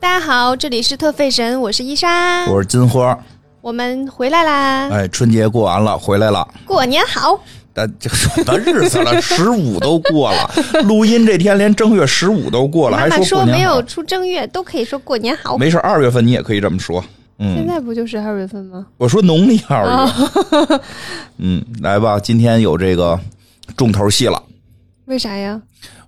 大家好，这里是特费神，我是伊莎，我是金花。我们回来啦！哎，春节过完了，回来了。过年好！但这什么日子了？十五都过了，录音这天连正月十五都过了，还说说没有出正月都可以说过年好。没事，二月份你也可以这么说。嗯，现在不就是二月份吗？我说农历二月。嗯，来吧，今天有这个重头戏了。为啥呀？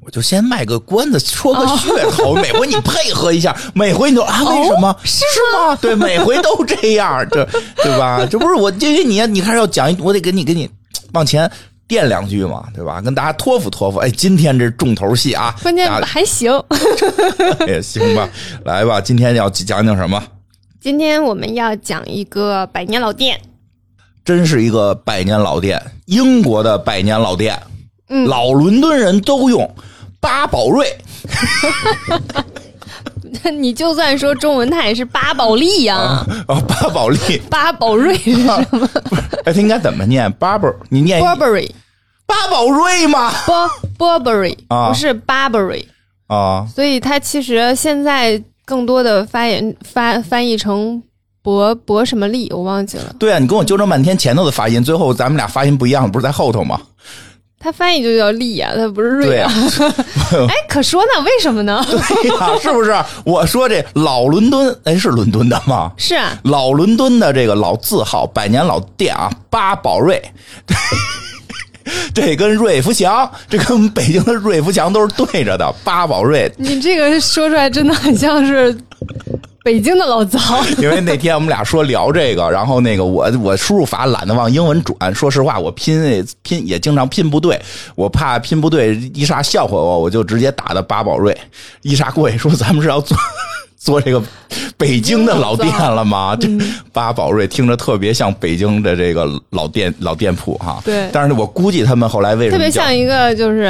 我就先卖个关子，说个噱头。每回你配合一下，每回你都啊，为什么？是吗？对，每回都这样，这对吧？这不是我，因为你你开始要讲，我得给你给你往前垫两句嘛，对吧？跟大家托付托付。哎，今天这重头戏啊，关键还行，也行吧。来吧，今天要讲讲什么？今天我们要讲一个百年老店，真是一个百年老店，英国的百年老店。老伦敦人都用巴宝瑞，你就算说中文，它也是巴宝利呀。啊，八宝利，巴宝瑞是 什么？哎，应该怎么念？Barber，你念 Burberry，八宝瑞吗？Burberry 不是 Burberry 啊。所以它其实现在更多的发言翻翻译成博博什么利，我忘记了。对啊，你跟我纠正半天前头的发音，最后咱们俩发音不一样，不是在后头吗？它翻译就叫利呀，它不是瑞啊。哎，可说呢，为什么呢？对呀，是不是？我说这老伦敦，哎，是伦敦的吗？是啊，老伦敦的这个老字号，百年老店啊，八宝瑞。这跟瑞福祥，这跟我们北京的瑞福祥都是对着的。八宝瑞，你这个说出来真的很像是。北京的老早，因为那天我们俩说聊这个，然后那个我我输入法懒得往英文转，说实话我拼拼也经常拼不对，我怕拼不对伊莎笑话我，我就直接打的八宝瑞。伊莎过去说咱们是要做 做这个北京的老店了吗？这八宝瑞听着特别像北京的这个老店老店铺哈。对，但是我估计他们后来为什么特别像一个就是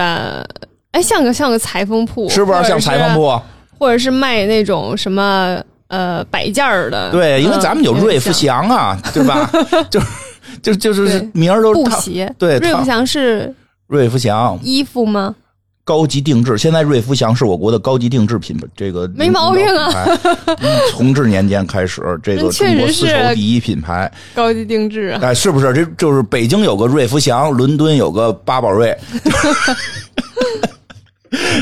哎像个像个裁缝铺，是不是像裁缝铺？或者是卖那种什么？呃，摆件儿的对，因为咱们有瑞福祥啊，对吧？就 就就是名儿都布鞋，对，瑞福祥是瑞福祥衣服吗？高级定制，现在瑞福祥是我国的高级定制品牌，这个没毛病啊。从治年间开始，这个中国丝绸第一品牌，高级定制，哎，是不是？这就是北京有个瑞福祥，伦敦有个巴宝瑞。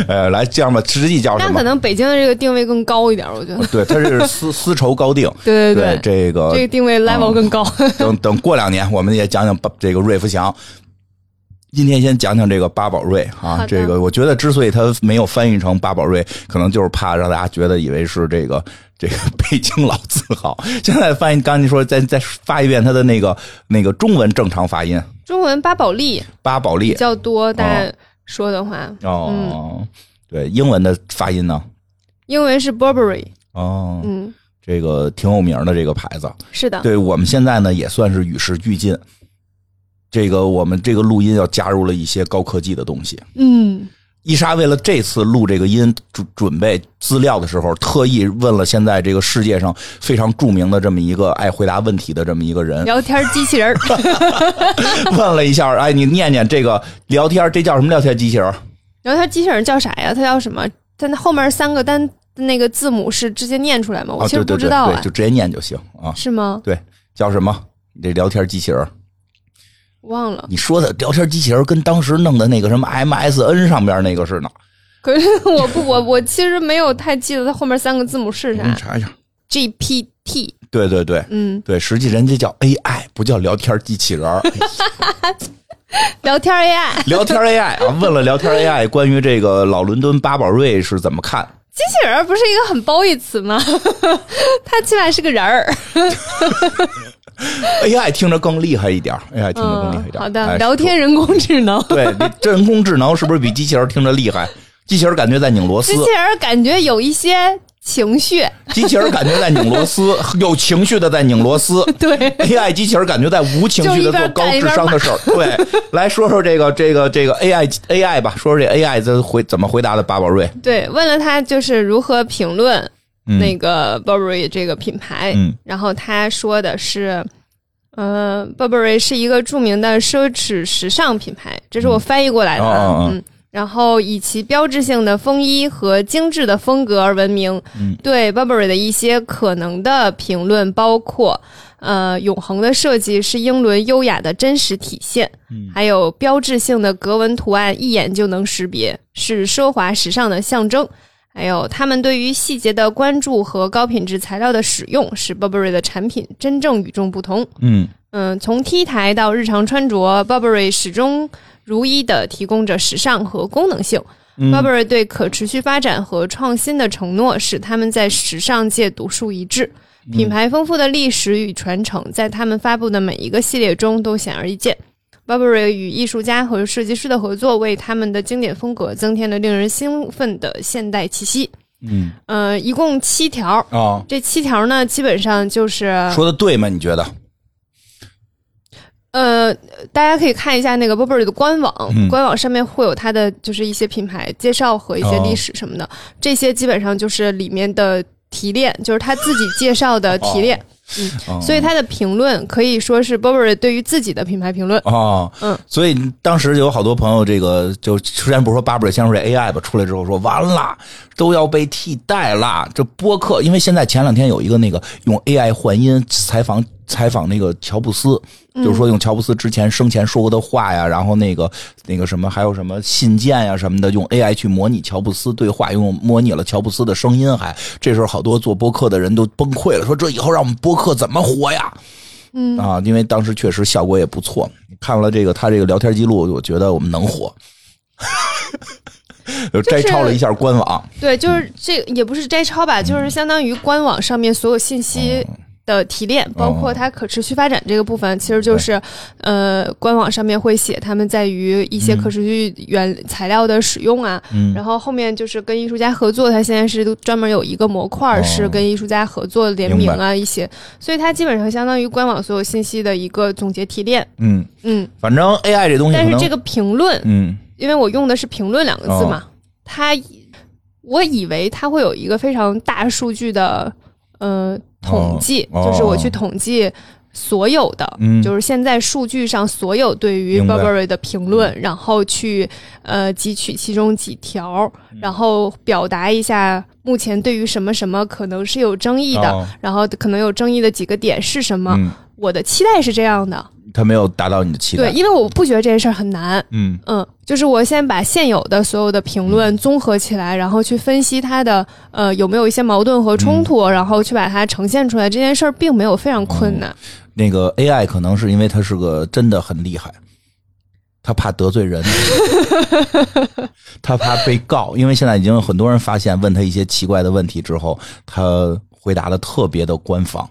呃，来这样吧，实际叫什么？那可能北京的这个定位更高一点，我觉得。对，它是丝丝绸高定。对对对，这个这个定位 level 更高。等等过两年，我们也讲讲这个瑞福祥。今天先讲讲这个八宝瑞啊，这个我觉得之所以它没有翻译成八宝瑞，可能就是怕让大家觉得以为是这个这个 北京老字号。现在翻译，刚才你说再再发一遍它的那个那个中文正常发音。中文八宝莉，八宝莉比较多，但。说的话。哦，对，英文的发音呢？英文是 Burberry 哦，嗯，这个挺有名的这个牌子，是的。对我们现在呢也算是与时俱进，这个我们这个录音要加入了一些高科技的东西，嗯。伊莎为了这次录这个音准准备资料的时候，特意问了现在这个世界上非常著名的这么一个爱回答问题的这么一个人，聊天机器人 问了一下，哎，你念念这个聊天，这叫什么聊天机器人？聊天机器人叫啥呀？它叫什么？它那后面三个单那个字母是直接念出来吗？我其实不知道啊，就直接念就行啊。是吗？对，叫什么？你这聊天机器人。忘了你说的聊天机器人跟当时弄的那个什么 MSN 上边那个似的。可是我不我 我其实没有太记得它后面三个字母是啥。你查一下。GPT。对对对，嗯，对，实际人家叫 AI，不叫聊天机器人。聊天 AI。聊天 AI 啊，问了聊天 AI 关于这个老伦敦八宝瑞是怎么看？机器人不是一个很褒义词吗？他起码是个人儿。AI 听着更厉害一点，AI 听着更厉害一点。好的，聊天人工智能。对，这 人工智能是不是比机器人听着厉害？机器人感觉在拧螺丝，机器人感觉有一些情绪，机器人感觉在拧螺丝，有情绪的在拧螺丝。对，AI 机器人感觉在无情绪的做高智商的事儿。对，来说说这个这个这个 AI AI 吧，说说这 AI 这回怎么回答的？巴宝瑞对，问了他就是如何评论。那个 Burberry 这个品牌，然后他说的是，呃，Burberry 是一个著名的奢侈时尚品牌，这是我翻译过来的。嗯，然后以其标志性的风衣和精致的风格而闻名。嗯，对 Burberry 的一些可能的评论包括：呃，永恒的设计是英伦优雅的真实体现，还有标志性的格纹图案一眼就能识别，是奢华时尚的象征。还有他们对于细节的关注和高品质材料的使用，使 Burberry 的产品真正与众不同。嗯嗯，从 T 台到日常穿着，Burberry 始终如一的提供着时尚和功能性。Burberry 对可持续发展和创新的承诺，使他们在时尚界独树一帜。品牌丰富的历史与传承，在他们发布的每一个系列中都显而易见。Burberry 与艺术家和设计师的合作，为他们的经典风格增添了令人兴奋的现代气息。嗯，呃，一共七条啊，这七条呢，基本上就是说的对吗？你觉得？呃，大家可以看一下那个 Burberry 的官网，官网上面会有它的就是一些品牌介绍和一些历史什么的，这些基本上就是里面的提炼，就是他自己介绍的提炼。嗯，所以他的评论可以说是 Burberry 对于自己的品牌评论啊。嗯，所以当时就有好多朋友，这个就虽然不是说 Burberry 先说这 AI 吧，出来之后说完了都要被替代了。这播客，因为现在前两天有一个那个用 AI 换音采访采访那个乔布斯。就是说，用乔布斯之前生前说过的话呀，然后那个那个什么，还有什么信件呀什么的，用 AI 去模拟乔布斯对话，用模拟了乔布斯的声音，还这时候好多做播客的人都崩溃了，说这以后让我们播客怎么活呀？嗯啊，因为当时确实效果也不错。看了这个他这个聊天记录，我觉得我们能活。就摘抄了一下官网，对，就是这也不是摘抄吧，就是相当于官网上面所有信息。的提炼，包括它可持续发展这个部分，其实就是，呃，官网上面会写他们在于一些可持续原材料的使用啊，然后后面就是跟艺术家合作，它现在是专门有一个模块是跟艺术家合作联名啊一些，所以它基本上相当于官网所有信息的一个总结提炼。嗯。嗯，反正 AI 这东西，但是这个评论，嗯，因为我用的是评论两个字嘛，它，我以为它会有一个非常大数据的，呃。统计就是我去统计所有的，就是现在数据上所有对于 Burberry 的评论，然后去呃汲取其中几条，然后表达一下目前对于什么什么可能是有争议的，然后可能有争议的几个点是什么。我的期待是这样的。他没有达到你的期待，对，因为我不觉得这件事儿很难。嗯嗯，就是我先把现有的所有的评论综合起来，然后去分析它的呃有没有一些矛盾和冲突，然后去把它呈现出来。这件事儿并没有非常困难。那个 AI 可能是因为它是个真的很厉害，他怕得罪人，他怕被告。因为现在已经有很多人发现，问他一些奇怪的问题之后，他回答的特别的官方。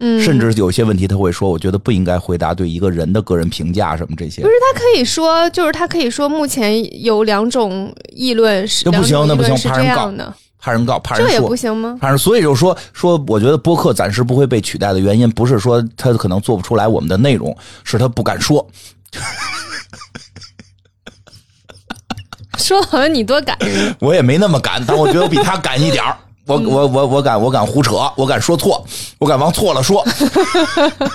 甚至有些问题他会说，我觉得不应该回答对一个人的个人评价什么这些。不是他可以说，就是他可以说，目前有两种议论是，那不行，那不行，怕人告的，怕人告，怕人说，这也不行吗？反正所以就说说，我觉得播客暂时不会被取代的原因，不是说他可能做不出来我们的内容，是他不敢说。说好像你多敢，我也没那么敢，但我觉得我比他敢一点儿。我我我我敢我敢胡扯，我敢说错，我敢往错了说，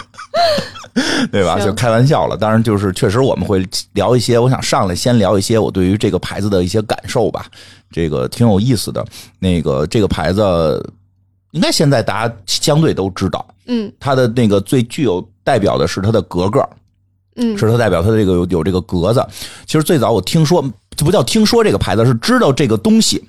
对吧？就开玩笑了。当然，就是确实我们会聊一些。我想上来先聊一些我对于这个牌子的一些感受吧。这个挺有意思的。那个这个牌子，应该现在大家相对都知道。嗯，它的那个最具有代表的是它的格格，嗯，是它代表它的这个有有这个格子。其实最早我听说，不叫听说这个牌子，是知道这个东西。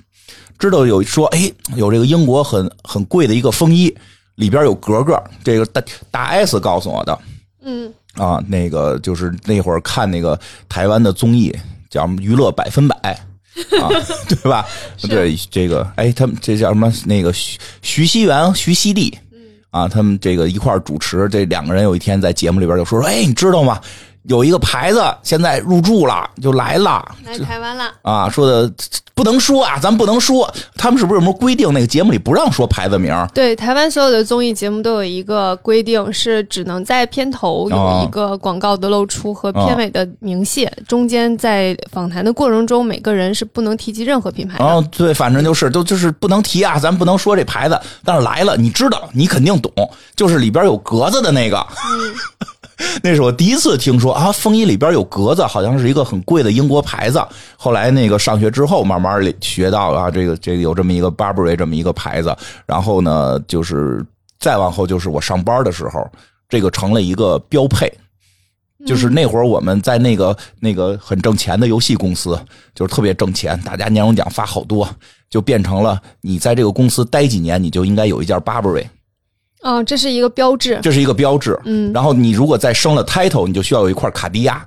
知道有说，哎，有这个英国很很贵的一个风衣，里边有格格。这个大大 S 告诉我的，嗯，啊，那个就是那会儿看那个台湾的综艺叫《娱乐百分百》，啊，对吧？对，这个，哎，他们这叫什么？那个徐徐熙媛、徐熙娣，啊，他们这个一块主持，这两个人有一天在节目里边就说说，哎，你知道吗？有一个牌子现在入驻了，就来了，来台湾了啊！说的不能说啊，咱不能说，他们是不是有什么规定？那个节目里不让说牌子名？对，台湾所有的综艺节目都有一个规定，是只能在片头有一个广告的露出和片尾的明谢，中间在访谈的过程中，每个人是不能提及任何品牌。哦，对，反正就是都就是不能提啊，咱不能说这牌子。但是来了，你知道，你肯定懂，就是里边有格子的那个。那是我第一次听说啊，风衣里边有格子，好像是一个很贵的英国牌子。后来那个上学之后，慢慢学到啊，这个这个有这么一个 Burberry 这么一个牌子。然后呢，就是再往后就是我上班的时候，这个成了一个标配。就是那会儿我们在那个那个很挣钱的游戏公司，就是特别挣钱，大家年终奖发好多，就变成了你在这个公司待几年，你就应该有一件 Burberry。哦，这是一个标志，这是一个标志。嗯，然后你如果再升了 title，你就需要有一块卡地亚。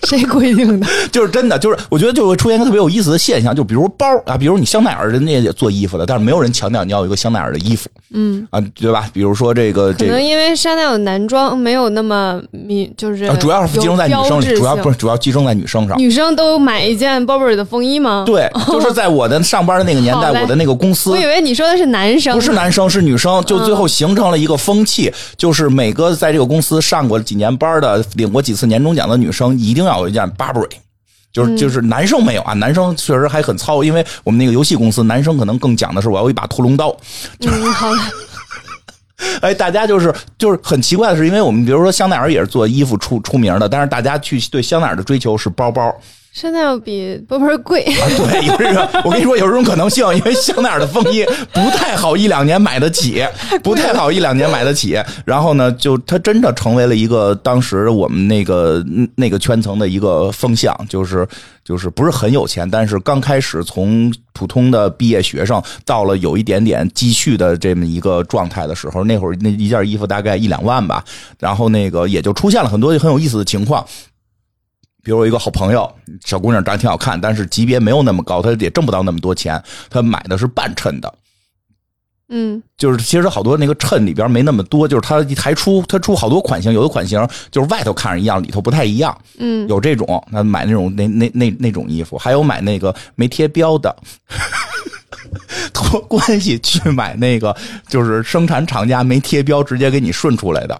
谁规定的？就是真的，就是我觉得就会出现一个特别有意思的现象，就比如包啊，比如你香奈儿人家也做衣服的，但是没有人强调你要有一个香奈儿的衣服，嗯啊，对吧？比如说这个，可能因为香奈儿男装没有那么明，就是主要是集中在女生里，主要不是主要集中在女生上。女生都买一件 Burberry 的风衣吗？对，就是在我的上班的那个年代，我的那个公司，我以为你说的是男生，不是男生是女生，就最后形成了一个风气，就是每个在这个公司上过几年班的、领过几次年终奖的女生，一定要有一件 Burberry。就是就是男生没有啊，男生确实还很糙，因为我们那个游戏公司，男生可能更讲的是我要一把屠龙刀。嗯，好。哎，大家就是就是很奇怪的是，因为我们比如说香奈儿也是做衣服出出名的，但是大家去对香奈儿的追求是包包。香奈儿比波波贵，对，有这种，我跟你说有这种可能性，因为香奈儿的风衣不太好一两年买得起，不太好一两年买得起。然后呢，就它真的成为了一个当时我们那个那个圈层的一个风向，就是就是不是很有钱，但是刚开始从普通的毕业学生到了有一点点积蓄的这么一个状态的时候，那会儿那一件衣服大概一两万吧，然后那个也就出现了很多很有意思的情况。比如我一个好朋友，小姑娘长得挺好看，但是级别没有那么高，她也挣不到那么多钱。她买的是半衬的，嗯，就是其实好多那个衬里边没那么多，就是它还出它出好多款型，有的款型就是外头看着一样，里头不太一样。嗯，有这种，那买那种那那那那种衣服，还有买那个没贴标的，托关系去买那个就是生产厂家没贴标，直接给你顺出来的。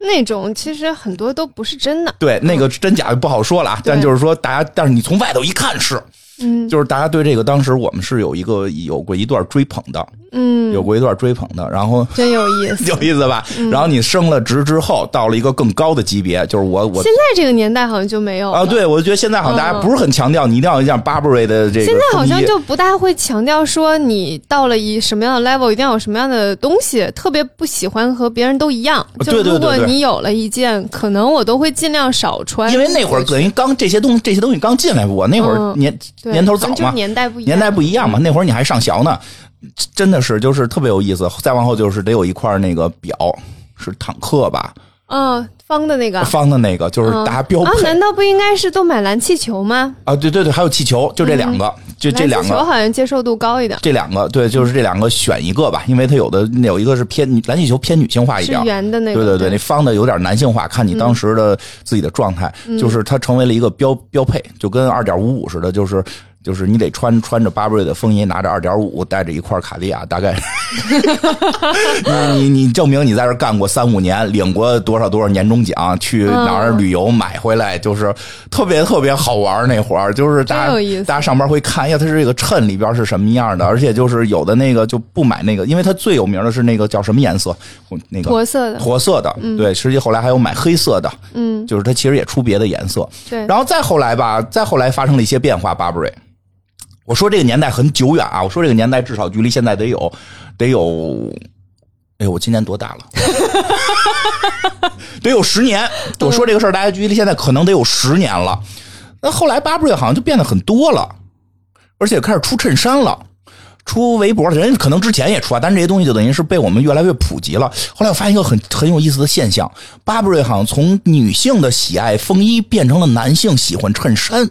那种其实很多都不是真的，对，那个真假就不好说了啊。但就是说，大家，但是你从外头一看是，嗯，就是大家对这个当时我们是有一个有过一段追捧的。嗯，有过一段追捧的，然后 真有意思，有意思吧？然后你升了职之后，到了一个更高的级别，就是我我现在这个年代好像就没有啊。对，我觉得现在好像大家不是很强调你一定要一件 Burberry 的这个。现在好像就不大会强调说你到了一什么样的 level 一定要有什么样的东西，特别不喜欢和别人都一样。对对对。如果你有了一件，可能我都会尽量少穿，因为那会儿等于刚这些东西这些东西刚进来，我那会儿年年头早嘛，年代不一样，年代不一样嘛。那会儿你还上学呢。真的是，就是特别有意思。再往后就是得有一块那个表，是坦克吧？嗯，方的那个，方的那个就是大家标配。啊，难道不应该是都买蓝气球吗？啊，对对对，还有气球，就这两个，就这两个。好像接受度高一点。这两个，对，就是这两个选一个吧，因为它有的有一个是偏蓝气球偏女性化一点，圆的那个。对对对，那方的有点男性化，看你当时的自己的状态，就是它成为了一个标标配，就跟二点五五似的，就是。就是你得穿穿着巴布瑞的风衣，拿着二点五，带着一块卡地亚，大概。你你你证明你在这干过三五年，领过多少多少年终奖，去哪儿旅游买回来，就是特别特别好玩那会儿，就是大家大家上班会看，呀，它是这个衬里边是什么样的，而且就是有的那个就不买那个，因为它最有名的是那个叫什么颜色，那个驼色的，驼色的，对，实际后来还有买黑色的，嗯，就是它其实也出别的颜色，对，然后再后来吧，再后来发生了一些变化，巴布瑞。我说这个年代很久远啊！我说这个年代至少距离现在得有，得有，哎呦，我今年多大了？得有十年。我说这个事儿，大家距离现在可能得有十年了。那后来巴布瑞好像就变得很多了，而且开始出衬衫了，出围脖了。人可能之前也出啊，但是这些东西就等于是被我们越来越普及了。后来我发现一个很很有意思的现象：巴布瑞好像从女性的喜爱风衣变成了男性喜欢衬衫。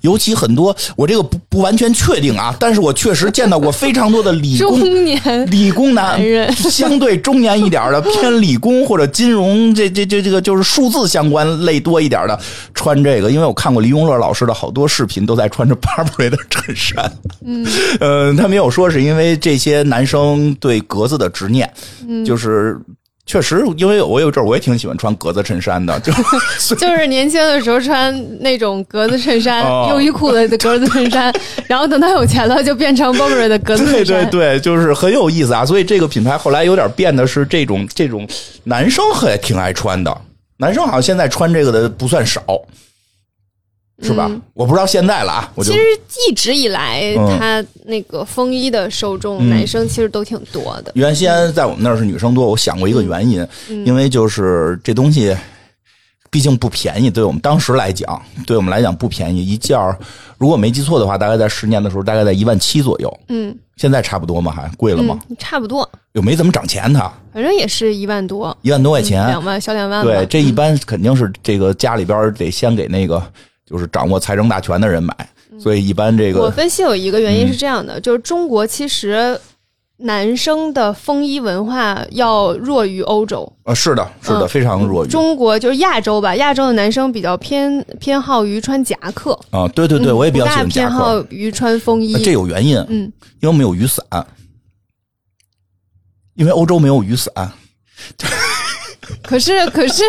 尤其很多，我这个不不完全确定啊，但是我确实见到过非常多的理工 中年理工男人，相对中年一点的偏理工或者金融这这这这个就是数字相关类多一点的穿这个，因为我看过李永乐老师的好多视频，都在穿着 Burberry 的衬衫。嗯，呃，他没有说是因为这些男生对格子的执念，就是。确实，因为我有阵儿我也挺喜欢穿格子衬衫的，就 就是年轻的时候穿那种格子衬衫、优衣库的格子衬衫，然后等到有钱了就变成 Burberry 的格子衬衫。对对对，就是很有意思啊！所以这个品牌后来有点变的是这种这种男生还挺爱穿的，男生好像现在穿这个的不算少。是吧？我不知道现在了啊。其实一直以来，他那个风衣的受众，男生其实都挺多的。原先在我们那儿是女生多，我想过一个原因，因为就是这东西毕竟不便宜，对我们当时来讲，对我们来讲不便宜。一件儿，如果没记错的话，大概在十年的时候，大概在一万七左右。嗯，现在差不多吗？还贵了吗？差不多，又没怎么涨钱，它反正也是一万多，一万多块钱，两万小两万。对，这一般肯定是这个家里边得先给那个。就是掌握财政大权的人买，所以一般这个我分析有一个原因是这样的，就是中国其实男生的风衣文化要弱于欧洲。啊，是的，是的，非常弱于。中国，就是亚洲吧，亚洲的男生比较偏偏好于穿夹克啊，对对对，我也比较喜欢偏好于穿风衣，这有原因，嗯，因为我们有雨伞，因为欧洲没有雨伞，可 是可是。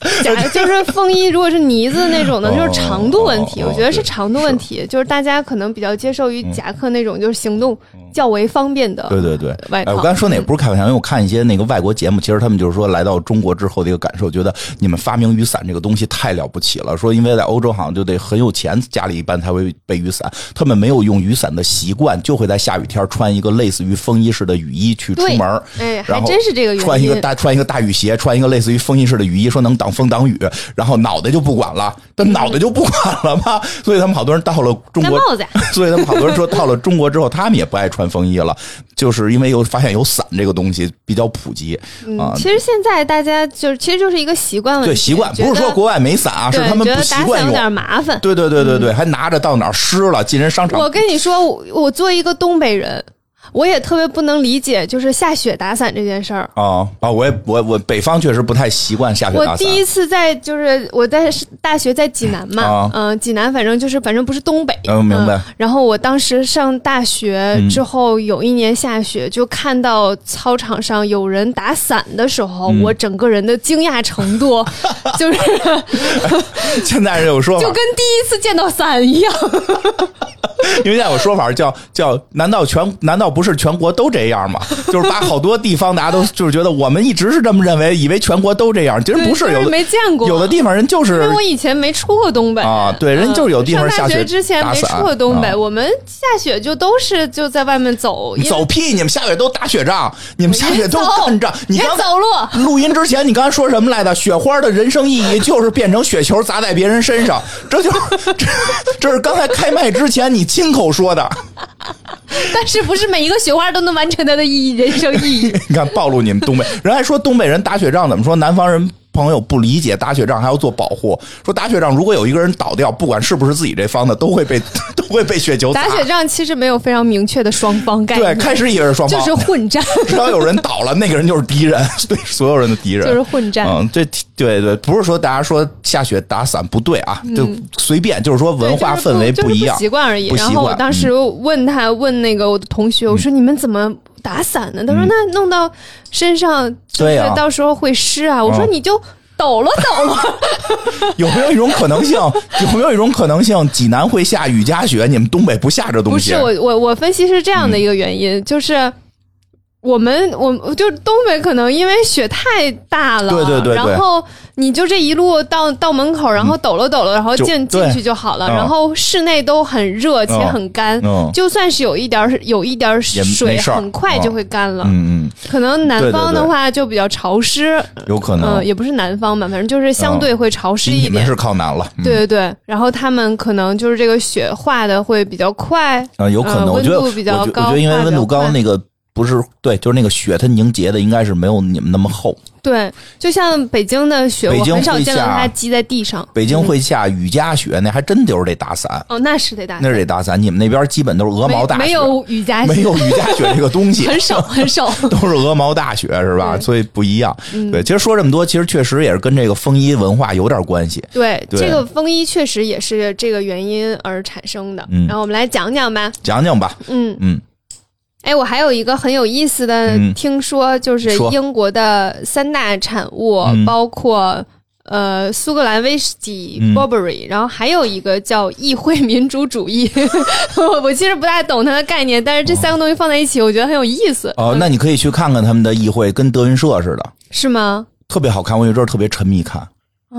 假就是风衣，如果是呢子那种的，就是长度问题。我觉得是长度问题，就是大家可能比较接受于夹克那种，就是行动较为方便的。对对对，外套。我刚才说那也不是开玩笑，因为我看一些那个外国节目，其实他们就是说来到中国之后的一个感受，觉得你们发明雨伞这个东西太了不起了。说因为在欧洲好像就得很有钱，家里一般才会备雨伞，他们没有用雨伞的习惯，就会在下雨天穿一个类似于风衣式的雨衣去出门。哎，还真是这个原因。穿一个大穿一个大雨鞋，穿一个类似于风衣式的雨衣，说能。挡风挡雨，然后脑袋就不管了，但脑袋就不管了嘛。所以他们好多人到了中国，所以他们好多人说到了中国之后，他们也不爱穿风衣了，就是因为有发现有伞这个东西比较普及啊。其实现在大家就是其实就是一个习惯问题，对习惯不是说国外没伞啊，是他们不习惯有点麻烦。对对对对对，还拿着到哪湿了进人商场。我跟你说，我作为一个东北人。我也特别不能理解，就是下雪打伞这件事儿啊啊！我也我我北方确实不太习惯下雪打伞。我第一次在就是我在大学在济南嘛，嗯，济南反正就是反正不是东北，嗯，明白。然后我当时上大学之后，有一年下雪，就看到操场上有人打伞的时候，我整个人的惊讶程度 就是，现在人有说法，就跟第一次见到伞一样。因为现在有说法叫叫，难道全难道不是全国都这样吗？就是把好多地方大家都就是觉得我们一直是这么认为，以为全国都这样，其实不是，有的没见过，有的地方人就是。因为我以前没出过东北啊，对，人就是有地方下雪之前没出过东北，我们下雪就都是就在外面走。走屁！你们下雪都打雪仗，你们下雪都干仗。你刚走路录音之前，你刚才说什么来着？雪花的人生意义就是变成雪球砸在别人身上，这就这这是刚才开麦之前你。亲口说的，但是不是每一个雪花都能完成它的意义、人生意义？你看，暴露你们东北人还说东北人打雪仗怎么说？南方人。朋友不理解打雪仗还要做保护，说打雪仗如果有一个人倒掉，不管是不是自己这方的，都会被 都会被雪球打打雪仗其实没有非常明确的双方概念，对，开始以为是双方，就是混战。只要有人倒了，那个人就是敌人，对所有人的敌人，就是混战。嗯，这对对，不是说大家说下雪打伞不对啊，就随便，就是说文化氛围不一样，习惯而已。然后我当时问他，问那个我的同学，我说你们怎么打伞呢？他说那弄到身上，就是到时候会湿啊。我说你就。抖了抖了，有没有一种可能性？有没有一种可能性？济南会下雨夹雪，你们东北不下这东西？不是我我我分析是这样的一个原因，就是。我们我就东北可能因为雪太大了，对对对，然后你就这一路到到门口，然后抖了抖了，然后进进去就好了。然后室内都很热且很干，就算是有一点有一点水，很快就会干了。嗯嗯，可能南方的话就比较潮湿，有可能，也不是南方吧，反正就是相对会潮湿一点。你们是靠南了，对对对。然后他们可能就是这个雪化的会比较快啊，有可能温度比较高，我觉得因为温度高那个。不是，对，就是那个雪，它凝结的应该是没有你们那么厚。对，就像北京的雪，我很少见到它积在地上。北京会下雨夹雪，那还真就是得打伞。哦，那是得打，那是得打伞。你们那边基本都是鹅毛大雪，没有雨夹，没有雨夹雪这个东西，很 少很少，都是鹅毛大雪，是吧？所以不一样。对，其实说这么多，其实确实也是跟这个风衣文化有点关系。对，这个风衣确实也是这个原因而产生的。嗯，然后我们来讲讲吧，讲讲吧。嗯嗯。哎，我还有一个很有意思的，听说就是英国的三大产物，包括呃苏格兰威士忌 Burberry，然后还有一个叫议会民主主义。我其实不太懂它的概念，但是这三个东西放在一起，我觉得很有意思。哦，那你可以去看看他们的议会，跟德云社似的，是吗？特别好看，我有阵儿特别沉迷看。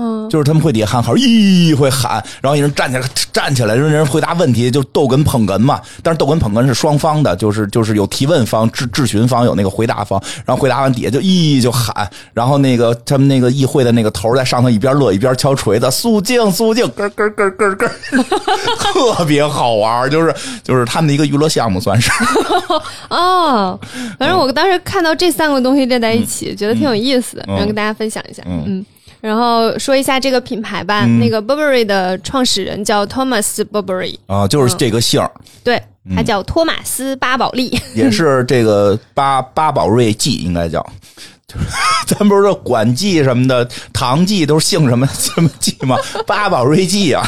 嗯，就是他们会底下喊号，咦，会喊，然后一人站起来，站起来，让人回答问题，就逗哏捧哏嘛。但是逗哏捧哏是双方的，就是就是有提问方、质质询方，有那个回答方。然后回答完底下就咦就喊，然后那个他们那个议会的那个头在上头一边乐一边敲锤子，肃静肃静，咯咯咯咯咯，特别好玩，就是就是他们的一个娱乐项目，算是。哦，反正我当时看到这三个东西列在一起，觉得挺有意思的，然后跟大家分享一下，嗯。然后说一下这个品牌吧，那个 Burberry 的创始人叫 Thomas Burberry 啊，就是这个姓对，他叫托马斯巴宝莉，也是这个巴巴宝瑞记应该叫，就是 咱不是说管记什么的，唐记都是姓什么 什么记吗？巴宝瑞记啊，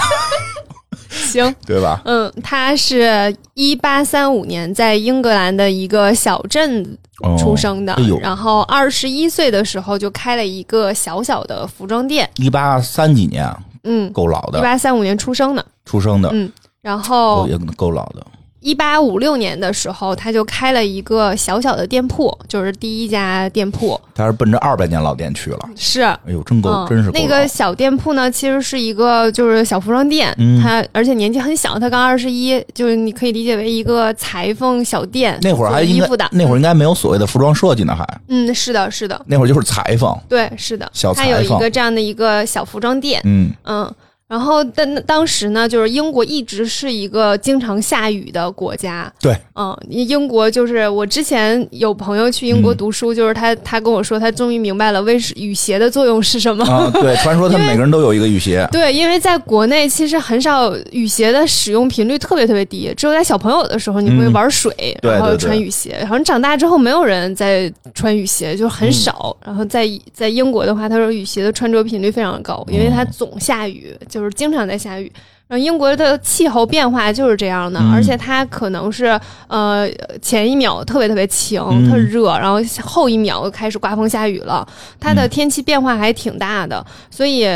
行，对吧？嗯，他是一八三五年在英格兰的一个小镇。出生的，然后二十一岁的时候就开了一个小小的服装店。一八三几年，嗯，够老的。一八三五年出生的，出生的，嗯，然后也够老的。一八五六年的时候，他就开了一个小小的店铺，就是第一家店铺。他是奔着二百年老店去了。是，哎呦，真够，真是那个小店铺呢，其实是一个就是小服装店。嗯，他而且年纪很小，他刚二十一，就是你可以理解为一个裁缝小店。那会儿还衣服的，那会儿应该没有所谓的服装设计呢，还。嗯，是的，是的。那会儿就是裁缝。对，是的。小裁缝。他有一个这样的一个小服装店。嗯嗯。然后，但当时呢，就是英国一直是一个经常下雨的国家。对，嗯，英国就是我之前有朋友去英国读书，就是他他跟我说，他终于明白了为雨鞋的作用是什么。啊，对，传说他们每个人都有一个雨鞋。对，因为在国内其实很少雨鞋的使用频率特别特别低，只有在小朋友的时候你会玩水，然后穿雨鞋。好像长大之后没有人在穿雨鞋，就很少。然后在在英国的话，他说雨鞋的穿着频率非常高，因为它总下雨就。就是经常在下雨，然后英国的气候变化就是这样的，而且它可能是呃前一秒特别特别晴，特热，然后后一秒开始刮风下雨了，它的天气变化还挺大的，所以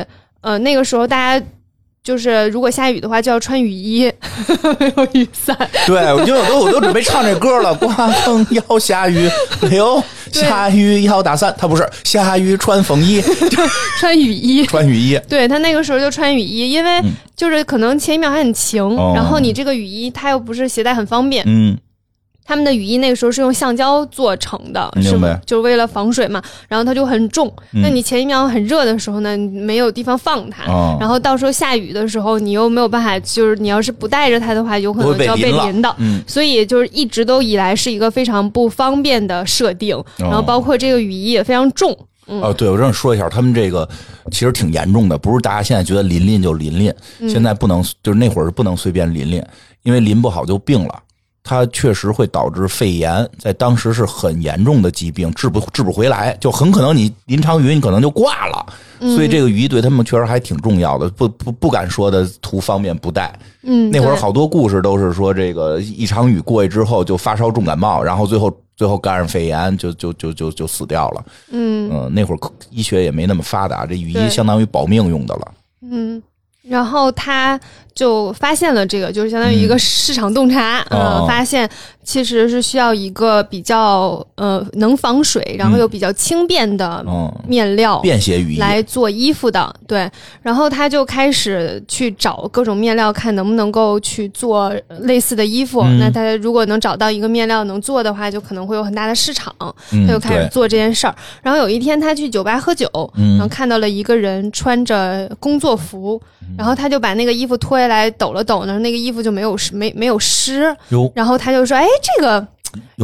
呃那个时候大家。就是如果下雨的话，就要穿雨衣，没 有雨伞。对，我就我都我都准备唱这歌了。刮风要下雨，哎呦，下雨要打伞。他不是下雨穿风衣，穿雨衣，穿雨衣。对他那个时候就穿雨衣，因为就是可能前一秒还很晴，然后你这个雨衣它又不是携带很方便。嗯。他们的雨衣那个时候是用橡胶做成的，是就是为了防水嘛。然后它就很重，那你前一秒很热的时候呢，没有地方放它，然后到时候下雨的时候，你又没有办法，就是你要是不带着它的话，有可能就要被淋到。所以就是一直都以来是一个非常不方便的设定。然后包括这个雨衣也非常重。哦，对，我正说一下，他们这个其实挺严重的，不是大家现在觉得淋淋就淋淋，现在不能，就是那会儿不能随便淋淋，因为淋不好就病了。它确实会导致肺炎，在当时是很严重的疾病，治不治不回来，就很可能你淋场雨，你可能就挂了。所以这个雨衣对他们确实还挺重要的，不不不敢说的图方便不带。嗯，那会儿好多故事都是说，这个一场雨过去之后就发烧重感冒，然后最后最后感染肺炎，就就就就就死掉了。嗯嗯，那会儿医学也没那么发达，这雨衣相当于保命用的了。嗯，然后他。就发现了这个，就是相当于一个市场洞察，呃，发现其实是需要一个比较呃能防水，然后又比较轻便的面料，便携雨衣来做衣服的。对，然后他就开始去找各种面料，看能不能够去做类似的衣服。那他如果能找到一个面料能做的话，就可能会有很大的市场。他就开始做这件事儿。然后有一天他去酒吧喝酒，然后看到了一个人穿着工作服，然后他就把那个衣服脱。来抖了抖呢，那个衣服就没有湿，没没有湿。然后他就说：“哎，这个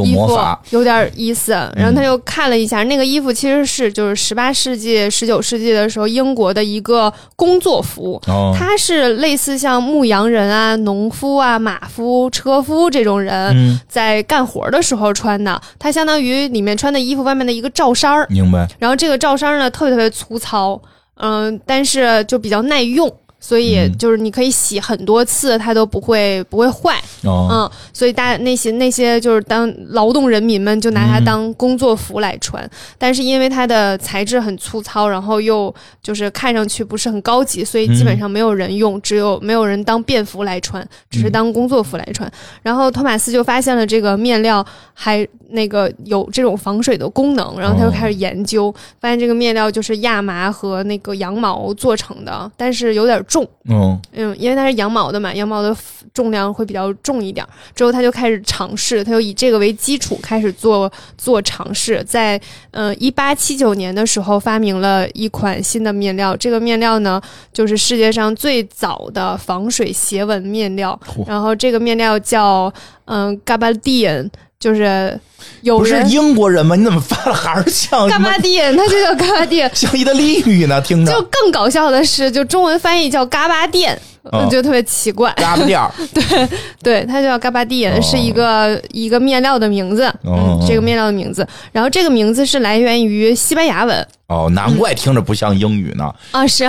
衣服有点意思。”然后他就看了一下，那个衣服其实是就是十八世纪、十九世纪的时候英国的一个工作服。它是类似像牧羊人啊、农夫啊、马夫、车夫这种人在干活的时候穿的。它相当于里面穿的衣服外面的一个罩衫儿。明白。然后这个罩衫呢，特别特别粗糙，嗯，但是就比较耐用。所以就是你可以洗很多次，它都不会不会坏。嗯，所以大那些那些就是当劳动人民们就拿它当工作服来穿，但是因为它的材质很粗糙，然后又就是看上去不是很高级，所以基本上没有人用，只有没有人当便服来穿，只是当工作服来穿。然后托马斯就发现了这个面料还那个有这种防水的功能，然后他就开始研究，发现这个面料就是亚麻和那个羊毛做成的，但是有点。重，嗯嗯，因为它是羊毛的嘛，羊毛的重量会比较重一点。之后他就开始尝试，他就以这个为基础开始做做尝试。在呃一八七九年的时候，发明了一款新的面料。这个面料呢，就是世界上最早的防水斜纹面料。然后这个面料叫嗯 Gabardine。就是有不是英国人吗？你怎么发了还是像嘎巴蒂？他就叫嘎巴蒂，像意大利语呢，听着。就更搞笑的是，就中文翻译叫嘎巴店，我觉得特别奇怪。嘎巴店，对对，它叫嘎巴蒂，是一个一个面料的名字。嗯，这个面料的名字，然后这个名字是来源于西班牙文。哦，难怪听着不像英语呢。啊，是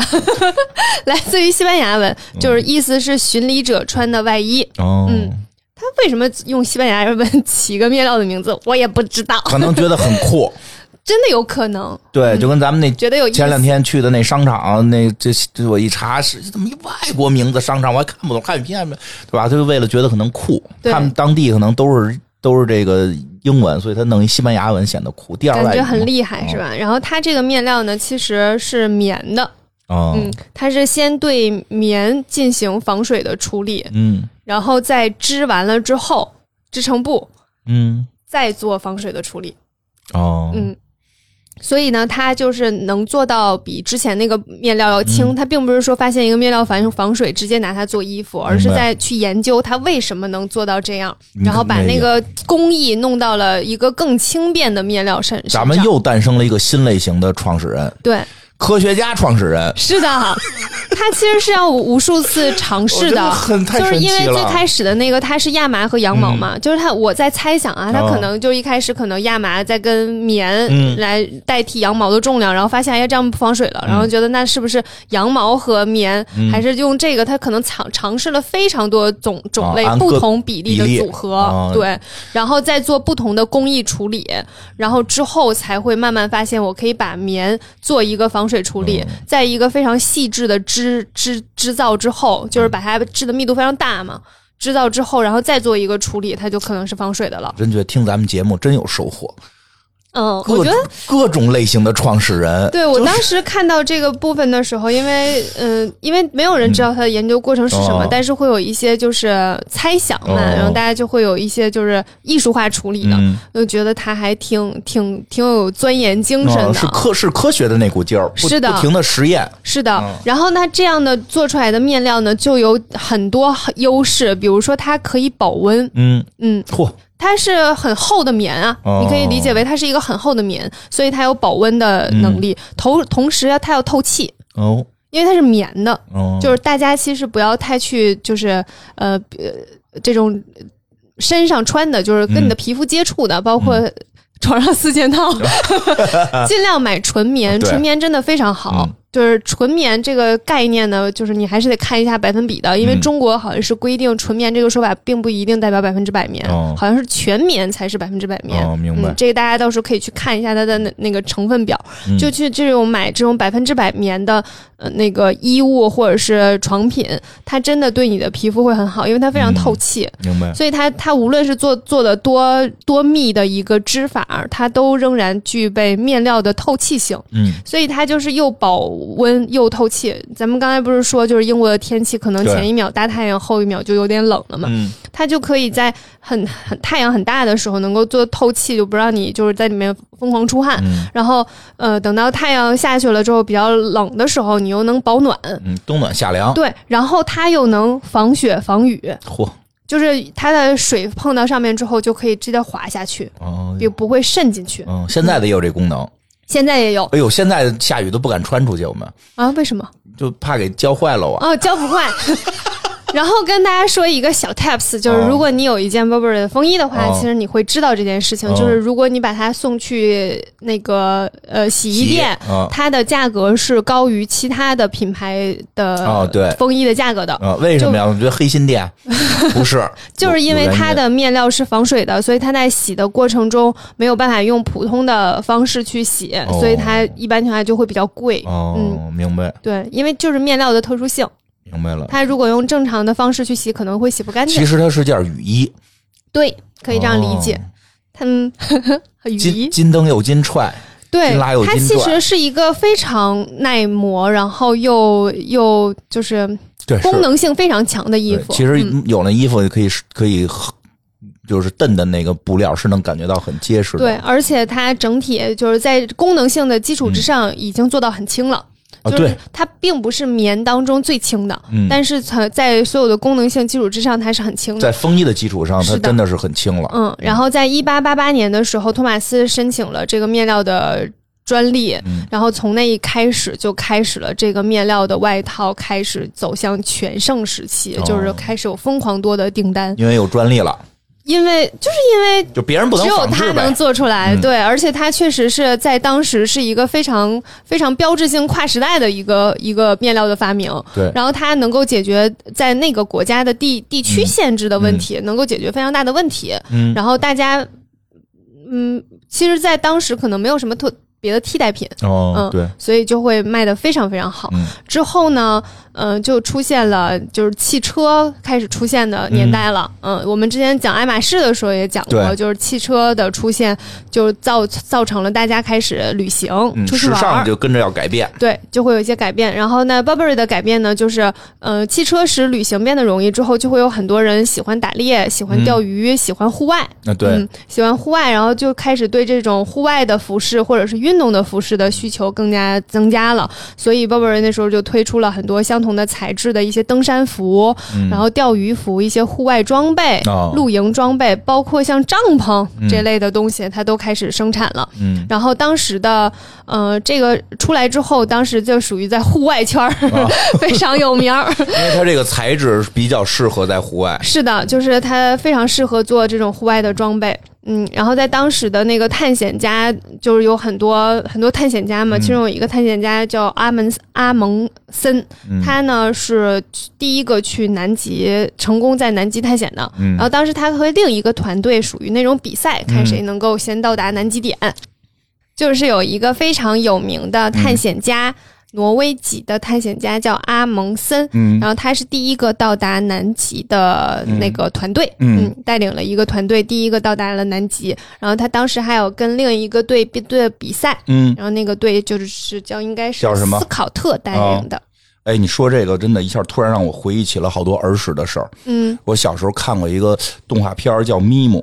来自于西班牙文，就是意思是巡礼者穿的外衣。哦，嗯。他为什么用西班牙文起个面料的名字？我也不知道。可能觉得很酷，真的有可能。对，就跟咱们那觉得有前两天去的那商场，那这这我一查是怎么一外国名字商场，我还看不懂汉语片对吧？就是为了觉得可能酷，他们当地可能都是都是这个英文，所以他弄一西班牙文显得酷。第二感觉很厉害是吧？然后它这个面料呢，其实是棉的。嗯，它是先对棉进行防水的处理，嗯，然后在织完了之后，织成布，嗯，再做防水的处理，哦，嗯，所以呢，它就是能做到比之前那个面料要轻。它并不是说发现一个面料防防水，直接拿它做衣服，而是在去研究它为什么能做到这样，然后把那个工艺弄到了一个更轻便的面料身上。咱们又诞生了一个新类型的创始人，对。科学家创始人。是的，他其实是要无数次尝试的，就是因为最开始的那个他是亚麻和羊毛嘛，就是他我在猜想啊，他可能就一开始可能亚麻在跟棉来代替羊毛的重量，然后发现哎呀这样不防水了，然后觉得那是不是羊毛和棉还是用这个？他可能尝尝试了非常多种种类不同比例的组合，对，然后再做不同的工艺处理，然后之后才会慢慢发现我可以把棉做一个防。水处理，在一个非常细致的织织织造之后，就是把它织的密度非常大嘛，织造之后，然后再做一个处理，它就可能是防水的了。真觉得听咱们节目真有收获。嗯，我觉得各种类型的创始人，对我当时看到这个部分的时候，因为嗯，因为没有人知道他的研究过程是什么，但是会有一些就是猜想嘛，然后大家就会有一些就是艺术化处理的，就觉得他还挺挺挺有钻研精神的，是科是科学的那股劲儿，是的，不停的实验，是的。然后那这样的做出来的面料呢，就有很多优势，比如说它可以保温，嗯。嗯，嚯。它是很厚的棉啊，你可以理解为它是一个很厚的棉，所以它有保温的能力。同同时，它要透气哦，因为它是棉的。哦，就是大家其实不要太去，就是呃这种身上穿的，就是跟你的皮肤接触的，包括床上四件套，尽量买纯棉。纯棉真的非常好。就是纯棉这个概念呢，就是你还是得看一下百分比的，因为中国好像是规定纯棉这个说法并不一定代表百分之百棉，好像是全棉才是百分之百棉。哦，明白。这个大家到时候可以去看一下它的那那个成分表，就去这种买这种百分之百棉的呃那个衣物或者是床品，它真的对你的皮肤会很好，因为它非常透气。明白。所以它它无论是做做的多多密的一个织法，它都仍然具备面料的透气性。嗯。所以它就是又保。温又透气，咱们刚才不是说，就是英国的天气可能前一秒大太阳，后一秒就有点冷了嘛？嗯，它就可以在很很太阳很大的时候能够做透气，就不让你就是在里面疯狂出汗。然后呃，等到太阳下去了之后，比较冷的时候，你又能保暖。嗯，冬暖夏凉。对，然后它又能防雪防雨。嚯！就是它的水碰到上面之后，就可以直接滑下去，哦，也不会渗进去。嗯，现在的也有这功能。现在也有，哎呦，现在下雨都不敢穿出去，我们啊？为什么？就怕给浇坏了啊？哦，浇不坏。然后跟大家说一个小 tips，就是如果你有一件 Burberry 的风衣的话，其实你会知道这件事情，就是如果你把它送去那个呃洗衣店，它的价格是高于其他的品牌的哦对风衣的价格的。为什么呀？我觉得黑心店 不是，就是因为它的面料是防水的，所以它在洗的过程中没有办法用普通的方式去洗，所以它一般情况下就会比较贵。嗯，明白。对，因为就是面料的特殊性。明白了，它如果用正常的方式去洗，可能会洗不干净。其实它是件雨衣，对，可以这样理解。它 雨衣金灯又金踹，对，它其实是一个非常耐磨，然后又又就是对功能性非常强的衣服。其实有那衣服可以可以就是蹬的那个布料是能感觉到很结实的。对，而且它整体就是在功能性的基础之上已经做到很轻了。就是它并不是棉当中最轻的，但是它在所有的功能性基础之上，它是很轻的。在风衣的基础上，它真的是很轻了。嗯，然后在一八八八年的时候，托马斯申请了这个面料的专利，然后从那一开始就开始了这个面料的外套开始走向全盛时期，就是开始有疯狂多的订单，因为有专利了。因为就是因为就别人不能只有他能做出来，对，而且他确实是在当时是一个非常非常标志性跨时代的一个一个面料的发明，对，然后它能够解决在那个国家的地地区限制的问题，能够解决非常大的问题，嗯，然后大家，嗯，其实，在当时可能没有什么特。别的替代品，嗯，对，所以就会卖的非常非常好。之后呢，嗯，就出现了就是汽车开始出现的年代了。嗯，我们之前讲爱马仕的时候也讲过，就是汽车的出现就造造成了大家开始旅行，出去玩，时尚就跟着要改变，对，就会有一些改变。然后呢，Burberry 的改变呢，就是呃，汽车使旅行变得容易之后，就会有很多人喜欢打猎、喜欢钓鱼、喜欢户外，啊，对，喜欢户外，然后就开始对这种户外的服饰或者是运运动的服饰的需求更加增加了，所以 Burberry 那时候就推出了很多相同的材质的一些登山服，然后钓鱼服、一些户外装备、露营装备，包括像帐篷这类的东西，它都开始生产了。嗯，然后当时的呃，这个出来之后，当时就属于在户外圈儿 非常有名，因为它这个材质比较适合在户外。是的，就是它非常适合做这种户外的装备。嗯，然后在当时的那个探险家，就是有很多很多探险家嘛，其中有一个探险家叫阿门阿蒙森，他呢是第一个去南极成功在南极探险的。然后当时他和另一个团队属于那种比赛，看谁能够先到达南极点，就是有一个非常有名的探险家。挪威籍的探险家叫阿蒙森，嗯，然后他是第一个到达南极的那个团队，嗯，带领了一个团队，第一个到达了南极。然后他当时还有跟另一个队队比赛，嗯，然后那个队就是叫应该是叫什么斯考特带领的。哎，你说这个真的一下突然让我回忆起了好多儿时的事儿。嗯，我小时候看过一个动画片叫《咪姆》。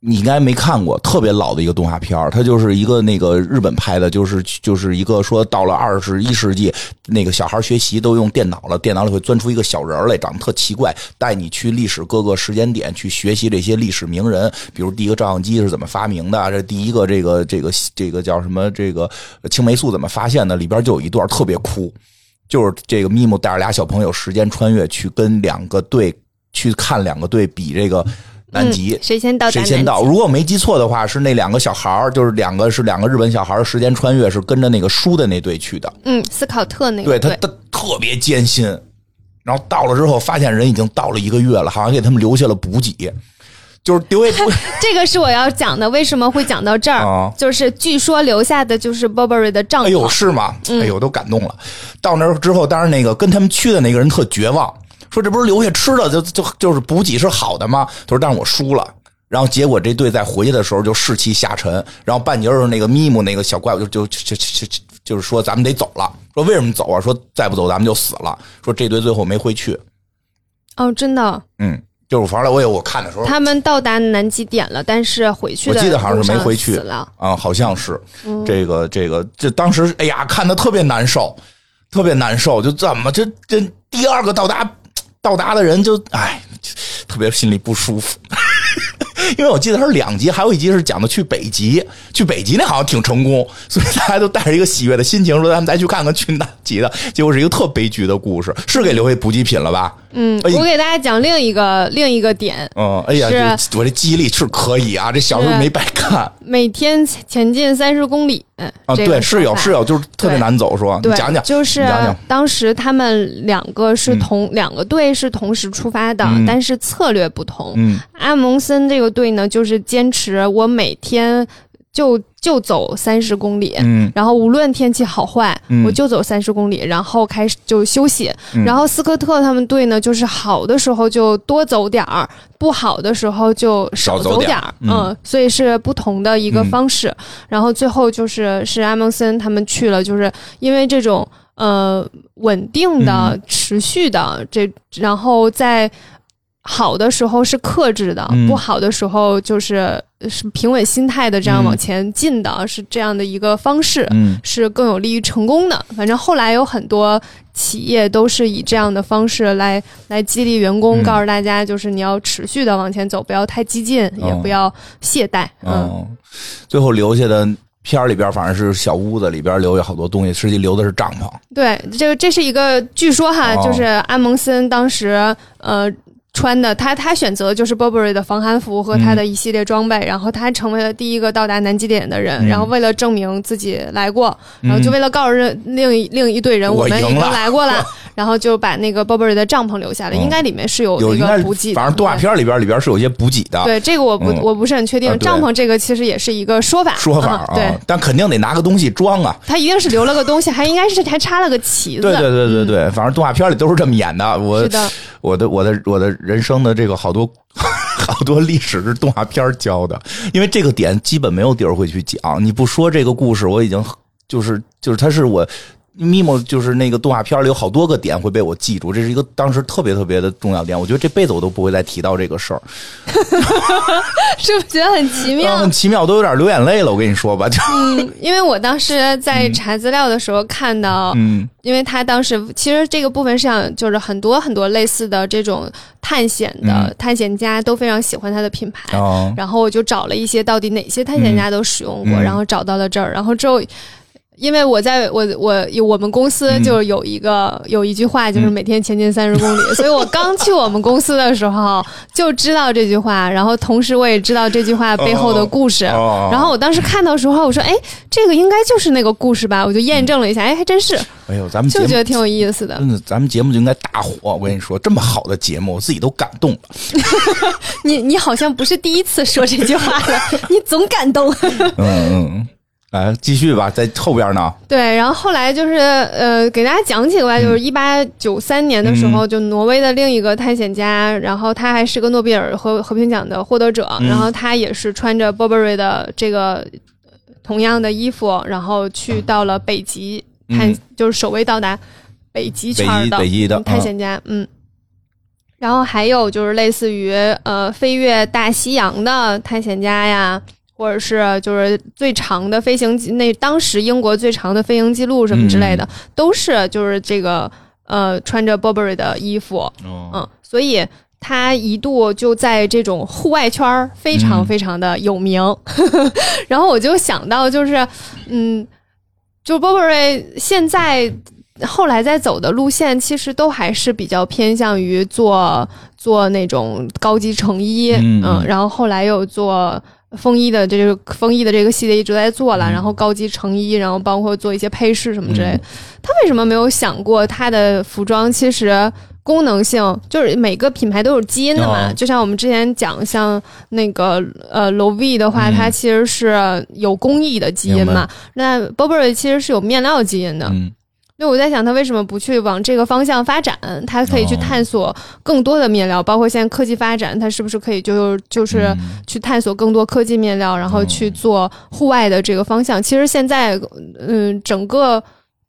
你应该没看过特别老的一个动画片它就是一个那个日本拍的，就是就是一个说到了二十一世纪，那个小孩学习都用电脑了，电脑里会钻出一个小人来，长得特奇怪，带你去历史各个时间点去学习这些历史名人，比如第一个照相机是怎么发明的，这第一个这个这个这个叫什么这个青霉素怎么发现的，里边就有一段特别酷，就是这个咪姆带着俩小朋友时间穿越去跟两个队去看两个队比这个。南极谁先到？谁先到？如果我没记错的话，是那两个小孩儿，就是两个是两个日本小孩儿，时间穿越是跟着那个输的那队去的。嗯，斯考特那个。对他，他特别艰辛。然后到了之后，发现人已经到了一个月了，好像给他们留下了补给，就是丢下。这个是我要讲的，为什么会讲到这儿？就是据说留下的就是 Burberry 的帐篷。哎呦，是吗？哎呦，都感动了。到那儿之后，当然那个跟他们去的那个人特绝望。说这不是留下吃的就就就是补给是好的吗？他说但是我输了，然后结果这队在回去的时候就士气下沉，然后半截儿那个咪姆那个小怪物就就就就就是说咱们得走了。说为什么走啊？说再不走咱们就死了。说这队最后没回去。哦，真的？嗯，就是反正我有我看的时候，他们到达南极点了，但是回去我记得好像是没回去了啊，好像是这个这个这当时哎呀看的特别难受，特别难受，就怎么这这第二个到达。到达的人就哎，特别心里不舒服。因为我记得它是两集，还有一集是讲的去北极，去北极那好像挺成功，所以大家都带着一个喜悦的心情说咱们再去看看去南极的，结果是一个特悲剧的故事，是给留下补给品了吧？嗯，我给大家讲另一个另一个点。嗯，哎呀，我这记忆力是可以啊，这小时候没白看。每天前进三十公里，嗯啊，对，是有是有，就是特别难走，是吧？对，讲讲，就是当时他们两个是同两个队是同时出发的，但是策略不同。嗯，阿蒙森这个队呢，就是坚持我每天。就就走三十公里，嗯，然后无论天气好坏，我就走三十公里，然后开始就休息。然后斯科特他们队呢，就是好的时候就多走点儿，不好的时候就少走点儿，嗯，所以是不同的一个方式。然后最后就是是阿蒙森他们去了，就是因为这种呃稳定的、持续的这，然后在。好的时候是克制的，不好的时候就是是平稳心态的，这样往前进的，是这样的一个方式，是更有利于成功的。反正后来有很多企业都是以这样的方式来来激励员工，告诉大家就是你要持续的往前走，不要太激进，也不要懈怠。嗯，最后留下的片儿里边，反正是小屋子里边留下好多东西，实际留的是帐篷。对，这个这是一个据说哈，就是阿蒙森当时呃。穿的他，他选择就是 Burberry 的防寒服和他的一系列装备，然后他成为了第一个到达南极点的人。然后为了证明自己来过，然后就为了告诉另一另一队人，我们已经来过了。然后就把那个 Burberry 的帐篷留下了，应该里面是有一个补给。反正动画片里边里边是有些补给的。对，这个我不我不是很确定。帐篷这个其实也是一个说法。说法啊，对，但肯定得拿个东西装啊。他一定是留了个东西，还应该是还插了个旗子。对对对对对，反正动画片里都是这么演的。我是的。我的我的我的人生的这个好多 好多历史是动画片教的，因为这个点基本没有地儿会去讲。你不说这个故事，我已经就是就是它是我。就是那个动画片里有好多个点会被我记住，这是一个当时特别特别的重要点。我觉得这辈子我都不会再提到这个事儿，是不是觉得很奇妙？很奇妙，我都有点流眼泪了。我跟你说吧，就嗯，因为我当时在查资料的时候看到，嗯，因为他当时其实这个部分上就是很多很多类似的这种探险的探险家都非常喜欢他的品牌，然后我就找了一些到底哪些探险家都使用过，然后找到了这儿，然后之后。因为我在我我我们公司就有一个有一句话，就是每天前进三十公里，所以我刚去我们公司的时候就知道这句话，然后同时我也知道这句话背后的故事，然后我当时看到时候我说，哎，这个应该就是那个故事吧，我就验证了一下，哎，还真是，哎呦，咱们就觉得挺有意思的，真的，咱们节目就应该大火，我跟你说，这么好的节目，我自己都感动了。你你好像不是第一次说这句话了，你总感动。嗯嗯。来继续吧，在后边呢。对，然后后来就是呃，给大家讲几个吧。就是一八九三年的时候，就挪威的另一个探险家，然后他还是个诺贝尔和和平奖的获得者，然后他也是穿着 Burberry 的这个同样的衣服，然后去到了北极探，就是首位到达北极圈的北极的探险家。嗯，然后还有就是类似于呃飞越大西洋的探险家呀。或者是就是最长的飞行记那当时英国最长的飞行记录什么之类的，都是就是这个呃穿着 Burberry 的衣服，嗯，所以他一度就在这种户外圈非常非常的有名。然后我就想到就是，嗯，就 Burberry 现在后来在走的路线，其实都还是比较偏向于做做那种高级成衣，嗯，然后后来又做。风衣的这个风衣的这个系列一直在做了，然后高级成衣，然后包括做一些配饰什么之类的。他为什么没有想过他的服装其实功能性就是每个品牌都有基因的嘛？就像我们之前讲，像那个呃 l o V 的话，它其实是有工艺的基因嘛。那 Burberry 其实是有面料基因的。那我在想，他为什么不去往这个方向发展？他可以去探索更多的面料，包括现在科技发展，他是不是可以就就是去探索更多科技面料，然后去做户外的这个方向？其实现在，嗯，整个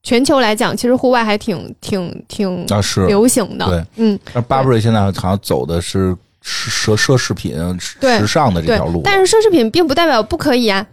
全球来讲，其实户外还挺挺挺啊是流行的。对，嗯，那 Burberry 现在好像走的是奢奢侈品、时尚的这条路，但是奢侈品并不代表不可以啊。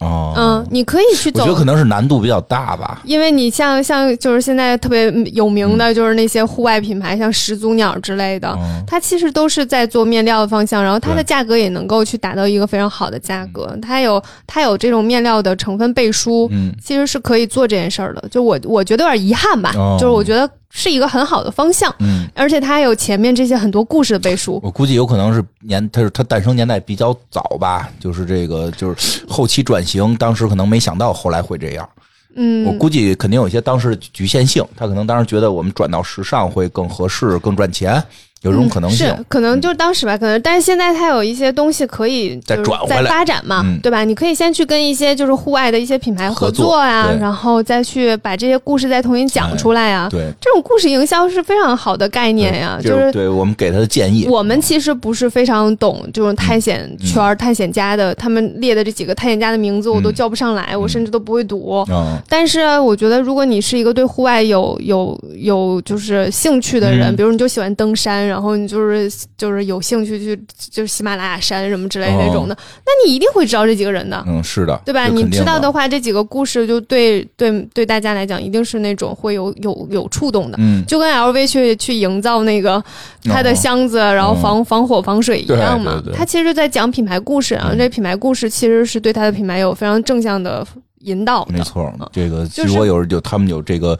哦，嗯，你可以去走。我觉得可能是难度比较大吧，因为你像像就是现在特别有名的就是那些户外品牌，像始祖鸟之类的，它其实都是在做面料的方向，然后它的价格也能够去达到一个非常好的价格。它有它有这种面料的成分背书，嗯，其实是可以做这件事儿的。就我我觉得有点遗憾吧，就是我觉得。是一个很好的方向，嗯，而且它还有前面这些很多故事的背书。我估计有可能是年，它是它诞生年代比较早吧，就是这个就是后期转型，当时可能没想到后来会这样。嗯，我估计肯定有一些当时的局限性，他可能当时觉得我们转到时尚会更合适、更赚钱。有这种可能性，是可能就是当时吧，可能，但是现在它有一些东西可以再转回来、发展嘛，对吧？你可以先去跟一些就是户外的一些品牌合作呀，然后再去把这些故事再重新讲出来呀。对，这种故事营销是非常好的概念呀，就是对我们给他的建议。我们其实不是非常懂这种探险圈、探险家的，他们列的这几个探险家的名字我都叫不上来，我甚至都不会读。但是我觉得，如果你是一个对户外有有有就是兴趣的人，比如你就喜欢登山，然后你就是。就是有兴趣去就是喜马拉雅山什么之类那种的，那你一定会知道这几个人的。嗯，是的，对吧？你知道的话，这几个故事就对对对大家来讲，一定是那种会有有有触动的。嗯，就跟 LV 去去营造那个它的箱子，然后防防火防水一样嘛。他其实在讲品牌故事啊，这品牌故事其实是对他的品牌有非常正向的引导。没错，这个如果有有他们有这个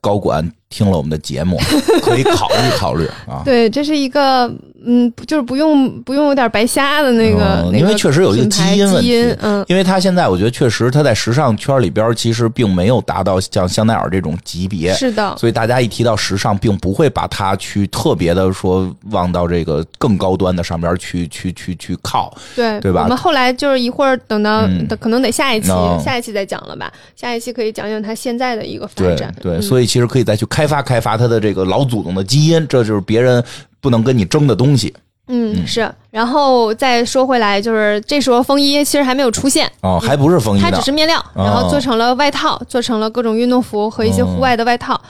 高管。听了我们的节目，可以考虑考虑啊。对，这是一个，嗯，就是不用不用有点白瞎的那个，因为确实有一个基因问题。嗯，因为他现在我觉得确实他在时尚圈里边其实并没有达到像香奈儿这种级别。是的。所以大家一提到时尚，并不会把它去特别的说往到这个更高端的上边去去去去靠。对，对吧？我们后来就是一会儿等到可能得下一期下一期再讲了吧。下一期可以讲讲他现在的一个发展。对，所以其实可以再去看。开发开发他的这个老祖宗的基因，这就是别人不能跟你争的东西。嗯，是。然后再说回来，就是这时候风衣其实还没有出现哦，还不是风衣，它只是面料，然后做成了外套，做成了各种运动服和一些户外的外套。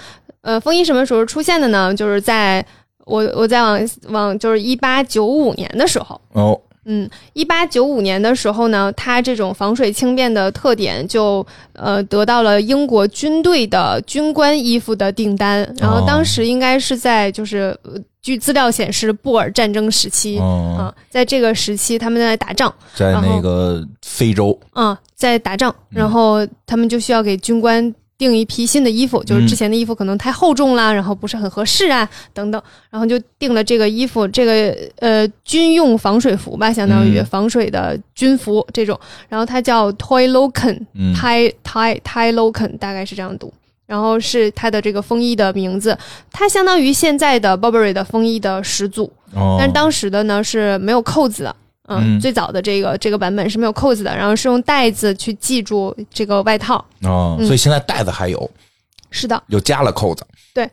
呃，风衣什么时候出现的呢？就是在我我在往往就是一八九五年的时候哦。嗯，一八九五年的时候呢，它这种防水轻便的特点就呃得到了英国军队的军官衣服的订单。然后当时应该是在就是据资料显示，布尔战争时期啊，在这个时期他们在打仗，在那个非洲啊，在打仗，然后他们就需要给军官。订一批新的衣服，就是之前的衣服可能太厚重啦，然后不是很合适啊，等等，然后就订了这个衣服，这个呃军用防水服吧，相当于防水的军服这种，然后它叫 Toy Loken，Ty Ty Ty Loken，大概是这样读，然后是它的这个风衣的名字，它相当于现在的 Burberry 的风衣的始祖，但是当时的呢是没有扣子的。嗯，最早的这个这个版本是没有扣子的，然后是用带子去系住这个外套。哦，所以现在带子还有，是的，又加了扣子。对，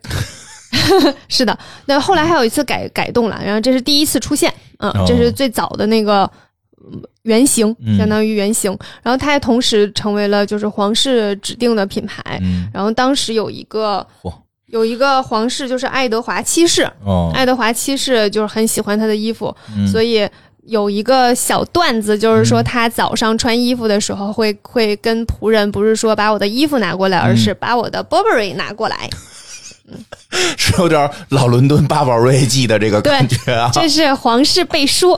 是的。那后来还有一次改改动了，然后这是第一次出现。嗯，这是最早的那个原型，相当于原型。然后它还同时成为了就是皇室指定的品牌。然后当时有一个有一个皇室就是爱德华七世。哦，爱德华七世就是很喜欢他的衣服，所以。有一个小段子，就是说他早上穿衣服的时候，会会跟仆人不是说把我的衣服拿过来，而是把我的 Burberry 拿过来，是有点老伦敦八宝瑞记的这个感觉啊。这是皇室背书，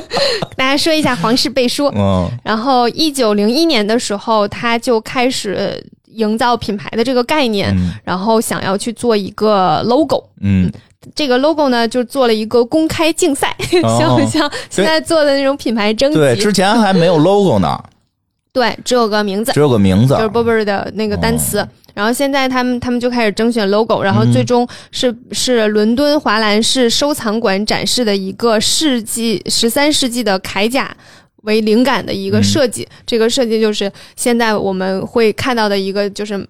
大家说一下皇室背书。嗯，然后一九零一年的时候，他就开始营造品牌的这个概念，然后想要去做一个 logo。嗯。这个 logo 呢，就做了一个公开竞赛，像不像现在做的那种品牌征集？对，之前还没有 logo 呢。对，只有个名字，只有个名字，就是 Burberry 的那个单词。然后现在他们他们就开始征选 logo，然后最终是是伦敦华兰士收藏馆展示的一个世纪十三世纪的铠甲为灵感的一个设计。这个设计就是现在我们会看到的一个就是。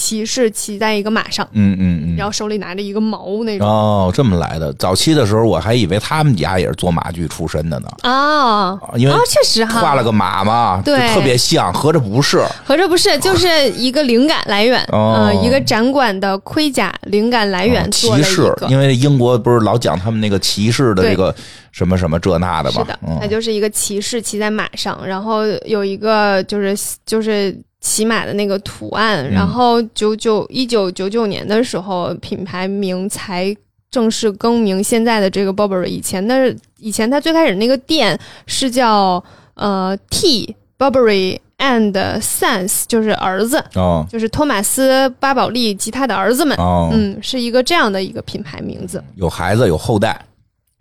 骑士骑在一个马上，嗯嗯嗯，然后手里拿着一个矛那种。哦，这么来的。早期的时候，我还以为他们家也是做马具出身的呢。啊，因为确实哈，画了个马嘛，对，特别像。合着不是，合着不是，就是一个灵感来源。嗯，一个展馆的盔甲灵感来源。骑士，因为英国不是老讲他们那个骑士的这个什么什么这那的吗？是的，他就是一个骑士骑在马上，然后有一个就是就是。骑马的那个图案，然后九九一九九九年的时候，品牌名才正式更名现在的这个 Burberry。以前的以前，它最开始那个店是叫呃 T Burberry and Sons，就是儿子，哦，就是托马斯巴宝莉及他的儿子们，哦，嗯，是一个这样的一个品牌名字。有孩子有后代，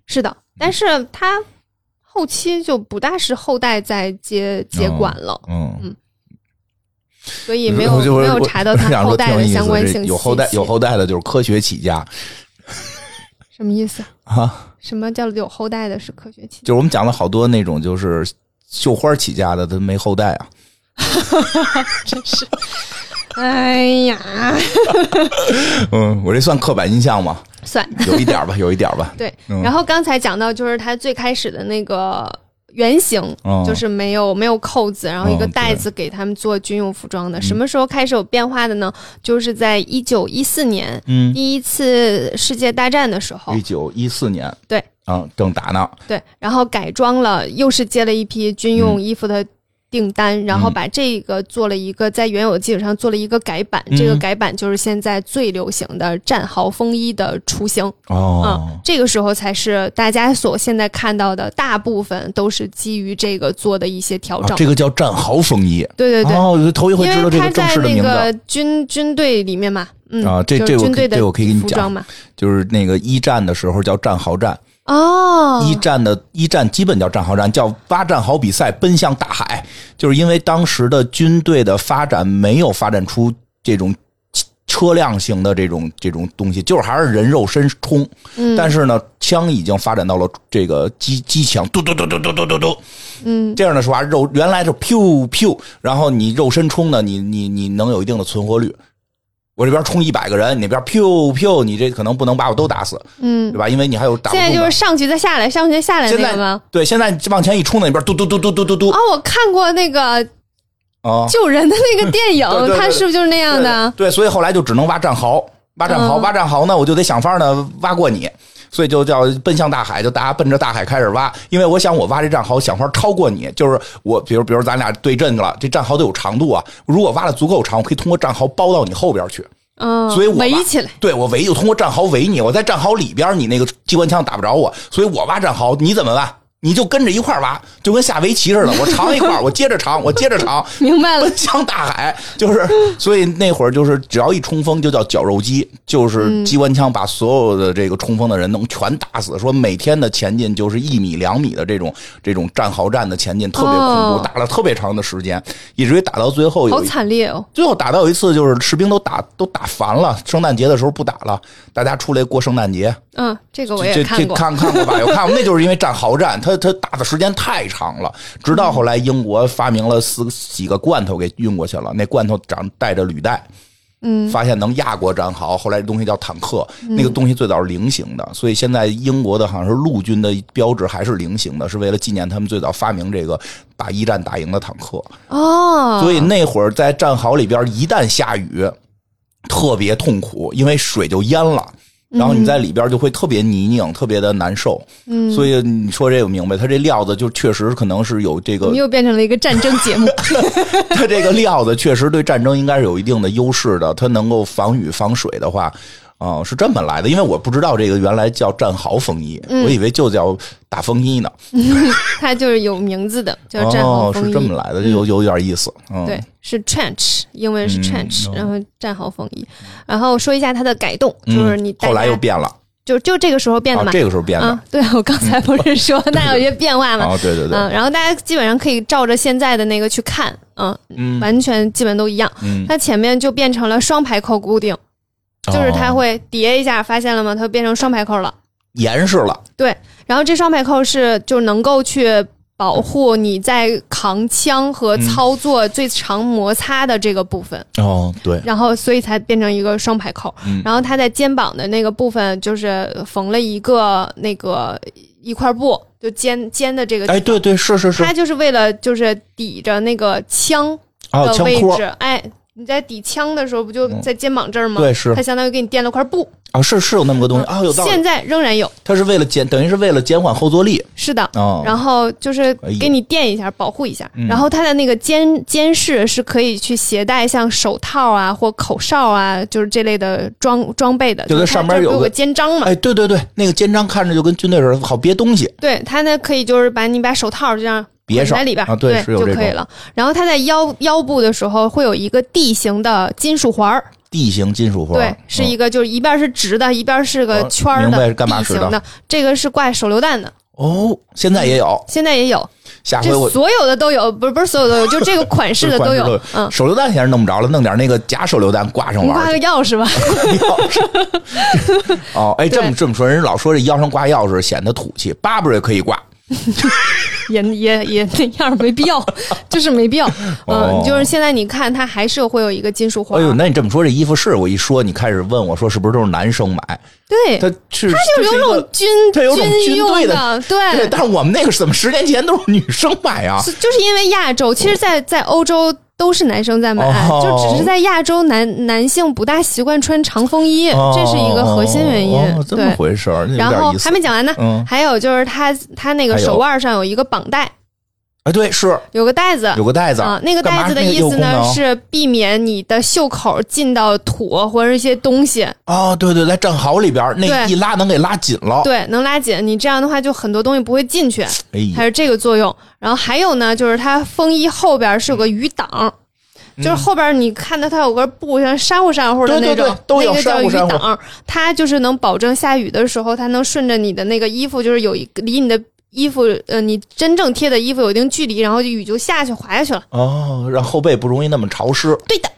是的，但是他后期就不大是后代在接接管了，嗯。嗯。所以没有没有查到他后代的相关信息。有后代有后代的就是科学起家，什么意思啊？什么叫有后代的是科学起？就是我们讲了好多那种就是绣花起家的，他没后代啊。真是，哎呀，嗯，我这算刻板印象吗？算，有一点吧，有一点吧。对，然后刚才讲到就是他最开始的那个。原型就是没有没有扣子，然后一个袋子给他们做军用服装的。什么时候开始有变化的呢？就是在一九一四年，嗯，第一次世界大战的时候。一九一四年，对，嗯，正打呢。对，然后改装了，又是接了一批军用衣服的。订单，然后把这个做了一个在原有的基础上做了一个改版，这个改版就是现在最流行的战壕风衣的雏形。哦，嗯，这个时候才是大家所现在看到的大部分都是基于这个做的一些调整。这个叫战壕风衣。对对对。哦，头一回知道这个正式的名字。那个军军队里面嘛，嗯啊，这这军队的这我可以给你讲嘛，就是那个一战的时候叫战壕战。哦，一战的一战基本叫战壕战，叫挖战壕比赛，奔向大海，就是因为当时的军队的发展没有发展出这种车辆型的这种这种东西，就是还是人肉身冲。嗯，但是呢，枪已经发展到了这个机机枪，嘟嘟嘟嘟嘟嘟嘟嘟。嗯，这样的说话，肉原来是 pew pew，然后你肉身冲呢，你你你能有一定的存活率。我这边冲一百个人，你那边 pew pew，你这可能不能把我都打死，嗯，对吧？因为你还有打。现在就是上去再下来，上去再下来那个吗？对，现在往前一冲，那边嘟嘟嘟嘟嘟嘟嘟。哦，我看过那个啊救人的那个电影，他是不是就是那样的？对，所以后来就只能挖战壕，挖战壕，挖战壕呢，我就得想法呢挖过你。所以就叫奔向大海，就大家奔着大海开始挖。因为我想我挖这战壕，想法超过你。就是我，比如比如咱俩对阵了，这战壕得有长度啊。如果挖的足够长，我可以通过战壕包到你后边去。嗯，所以我围起来，对我围就通过战壕围你。我在战壕里边，你那个机关枪打不着我，所以我挖战壕，你怎么办？你就跟着一块挖，就跟下围棋似的。我尝一块，我接着尝，我接着尝，明白了。奔向大海，就是，所以那会儿就是只要一冲锋就叫绞肉机，就是机关枪把所有的这个冲锋的人能全打死。说每天的前进就是一米两米的这种这种战壕战的前进，特别恐怖，打了特别长的时间，以至于打到最后好惨烈哦。最后打到有一次就是士兵都打都打烦了，圣诞节的时候不打了，大家出来过圣诞节。嗯，这个我也看过，看看过吧？有看过，那就是因为战壕战。他他打的时间太长了，直到后来英国发明了四几个罐头给运过去了，那罐头长带着履带，嗯，发现能压过战壕。后来这东西叫坦克，那个东西最早是菱形的，所以现在英国的好像是陆军的标志还是菱形的，是为了纪念他们最早发明这个把一战打赢的坦克。哦，所以那会儿在战壕里边一旦下雨，特别痛苦，因为水就淹了。然后你在里边就会特别泥泞，特别的难受。嗯，所以你说这个明白，它这料子就确实可能是有这个。又变成了一个战争节目。它这个料子确实对战争应该是有一定的优势的，它能够防雨防水的话。哦，是这么来的，因为我不知道这个原来叫战壕风衣，我以为就叫大风衣呢。它就是有名字的，叫战壕风衣。是这么来的，有有点意思。对，是 trench，英文是 trench，然后战壕风衣。然后说一下它的改动，就是你后来又变了，就就这个时候变的嘛。这个时候变的。对，我刚才不是说 那有些变化嘛？哦，对对对。嗯，然后大家基本上可以照着现在的那个去看，嗯，完全基本都一样。嗯，它前面就变成了双排扣固定。就是它会叠一下，发现了吗？它变成双排扣了，严实了。对，然后这双排扣是就能够去保护你在扛枪和操作最长摩擦的这个部分。哦，对。然后，所以才变成一个双排扣。然后它在肩膀的那个部分，就是缝了一个那个一块布，就肩肩的这个。哎，对对，是是是。它就是为了就是抵着那个枪的位置。哎，你在抵枪的时候，不就在肩膀这儿吗？对，是。它相当于给你垫了块布。啊，是是有那么个东西啊，有道理。现在仍然有，它是为了减，等于是为了减缓后坐力。是的，然后就是给你垫一下，保护一下。然后它的那个肩肩饰是可以去携带像手套啊或口哨啊，就是这类的装装备的。就它上边有个肩章嘛。哎，对对对，那个肩章看着就跟军队似的，好别东西。对，它那可以就是把你把手套这样别在里边啊，对，就可以了。然后它在腰腰部的时候会有一个 D 型的金属环儿。D 型金属环，对，是一个，就是一边是直的，一边是个圈儿的 D 型的。这个是挂手榴弹的。哦，现在也有，现在也有。下回我所有的都有，不是不是所有都有，就这个款式的都有。嗯，手榴弹现在弄不着了，弄点那个假手榴弹挂上玩。挂个钥匙吧。钥匙。哦，哎，这么这么说，人老说这腰上挂钥匙显得土气，巴布瑞可以挂。也也也那样没必要，就是没必要。嗯，就是现在你看，它还是会有一个金属环。哎呦，那你这么说，这衣服是我一说，你开始问我说，是不是都是男生买？对，他是，他就有种军，他有种军用的，对。但是我们那个怎么十年前都是女生买啊？就是因为亚洲，其实，在在欧洲。都是男生在买，就只是在亚洲男男性不大习惯穿长风衣，这是一个核心原因。这么回事儿，然后还没讲完呢。还有就是他他那个手腕上有一个绑带，哎，对，是有个袋子，有个袋子啊。那个袋子的意思呢是避免你的袖口进到土或者一些东西。哦，对对，在战壕里边那一拉能给拉紧了，对，能拉紧。你这样的话就很多东西不会进去，还是这个作用。然后还有呢，就是它风衣后边是有个雨挡，就是后边你看到它有个布，像珊瑚珊瑚的那种，那个叫雨挡，它就是能保证下雨的时候，它能顺着你的那个衣服，就是有一离你的衣服，呃，你真正贴的衣服有一定距离，然后雨就下去滑下去了。哦，让后背不容易那么潮湿。对的。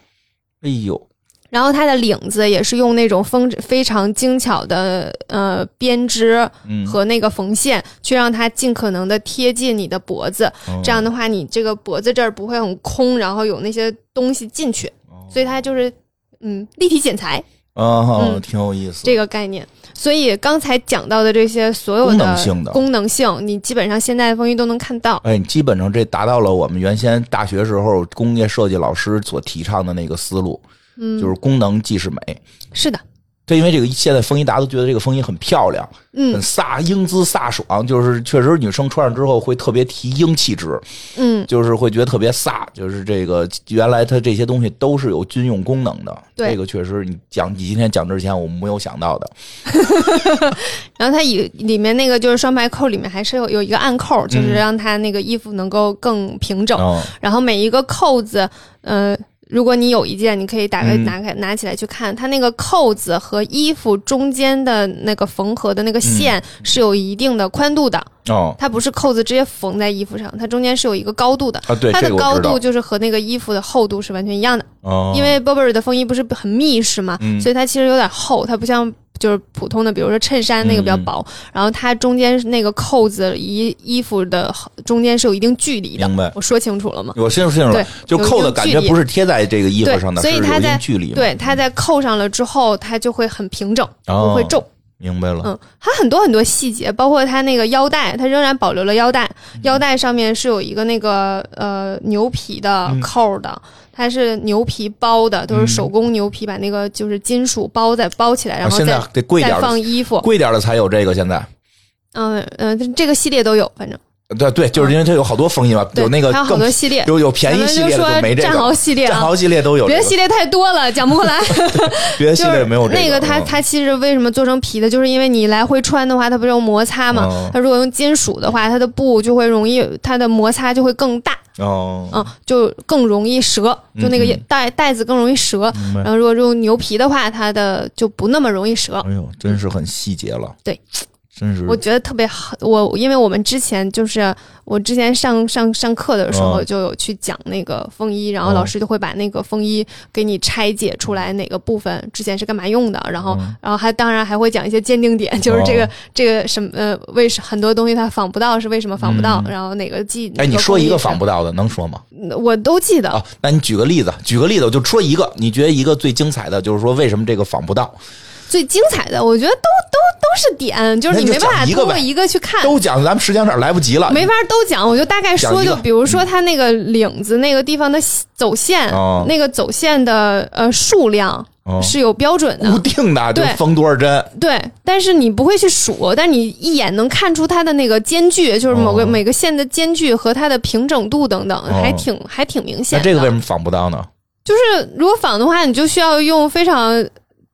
哎呦。然后它的领子也是用那种风非常精巧的呃编织和那个缝线，去让它尽可能的贴近你的脖子。这样的话，你这个脖子这儿不会很空，然后有那些东西进去。所以它就是嗯立体剪裁啊，挺有意思这个概念。所以刚才讲到的这些所有的功能性的功能性，你基本上现在的风衣都能看到。哎，你基本上这达到了我们原先大学时候工业设计老师所提倡的那个思路。嗯，就是功能即是美，是的。就因为这个，现在风衣大家都觉得这个风衣很漂亮，嗯，很飒，英姿飒爽，就是确实女生穿上之后会特别提英气质，嗯，就是会觉得特别飒。就是这个原来它这些东西都是有军用功能的，这个确实你讲你今天讲之前我们没有想到的。然后它里里面那个就是双排扣里面还是有有一个暗扣，就是让它那个衣服能够更平整。然后每一个扣子，呃。如果你有一件，你可以打开、拿开、拿起来去看，它那个扣子和衣服中间的那个缝合的那个线是有一定的宽度的哦，它不是扣子直接缝在衣服上，它中间是有一个高度的啊，对，它的高度就是和那个衣服的厚度是完全一样的哦，因为 Burberry 的风衣不是很密实嘛，所以它其实有点厚，它不像。就是普通的，比如说衬衫那个比较薄，然后它中间那个扣子衣衣服的中间是有一定距离的。明白？我说清楚了吗？我清楚清楚了。就扣的感觉不是贴在这个衣服上的，所以它在距离。对，它在扣上了之后，它就会很平整，不会皱。明白了。嗯，它很多很多细节，包括它那个腰带，它仍然保留了腰带，腰带上面是有一个那个呃牛皮的扣的。它是牛皮包的，都是手工牛皮，把那个就是金属包再包起来，然后再再放衣服，贵点的才有这个。现在，嗯嗯，这个系列都有，反正。对对，就是因为它有好多风衣嘛，有那个还有好多系列，有有便宜系列的就没这个。战壕系列，战壕系列都有。别的系列太多了，讲不过来。别的系列没有这个。那个它它其实为什么做成皮的，就是因为你来回穿的话，它不是有摩擦嘛？它如果用金属的话，它的布就会容易，它的摩擦就会更大。哦。嗯，就更容易折，就那个袋袋子更容易折。然后如果用牛皮的话，它的就不那么容易折。哎呦，真是很细节了。对。真是，我觉得特别好。我因为我们之前就是我之前上上上课的时候就有去讲那个风衣，然后老师就会把那个风衣给你拆解出来哪个部分之前是干嘛用的，然后然后还当然还会讲一些鉴定点，就是这个这个什么呃为什很多东西它仿不到是为什么仿不到，然后哪个记哎你说一个仿不到的能说吗？我都记得。哦，那你举个例子，举个例子我就说一个，你觉得一个最精彩的就是说为什么这个仿不到？最精彩的，我觉得都都都是点，就是你没办法通过一个去看。都讲，咱们时间有点来不及了，没法都讲。我就大概说，就比如说它那个领子那个地方的走线，那个走线的呃数量是有标准的，固定的，对，缝多少针？对，但是你不会去数，但你一眼能看出它的那个间距，就是某个每个线的间距和它的平整度等等，还挺还挺明显。那这个为什么仿不到呢？就是如果仿的话，你就需要用非常。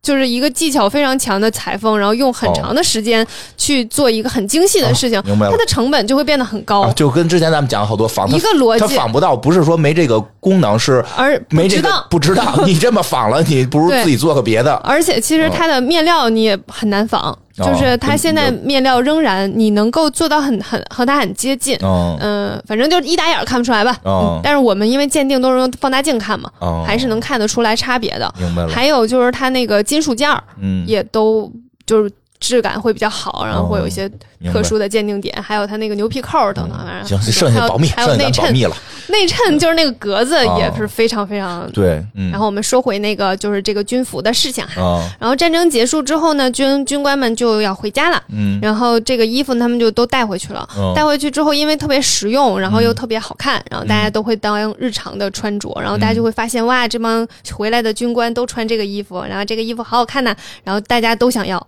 就是一个技巧非常强的裁缝，然后用很长的时间去做一个很精细的事情，明白了，它的成本就会变得很高。就跟之前咱们讲好多仿一个逻辑，它仿不到，不是说没这个功能，是而没这个不知道。你这么仿了，你不如自己做个别的。而且其实它的面料你也很难仿。就是它现在面料仍然你能够做到很很和它很接近，嗯，反正就一打眼看不出来吧。但是我们因为鉴定都是用放大镜看嘛，还是能看得出来差别的。明白了。还有就是它那个金属件儿，嗯，也都就是。质感会比较好，然后会有一些特殊的鉴定点，还有它那个牛皮扣等等。行，剩下保密，还有内衬，密了。内衬就是那个格子也是非常非常对。然后我们说回那个就是这个军服的事情哈。然后战争结束之后呢，军军官们就要回家了。嗯。然后这个衣服他们就都带回去了。带回去之后，因为特别实用，然后又特别好看，然后大家都会当日常的穿着。然后大家就会发现，哇，这帮回来的军官都穿这个衣服，然后这个衣服好好看呐，然后大家都想要。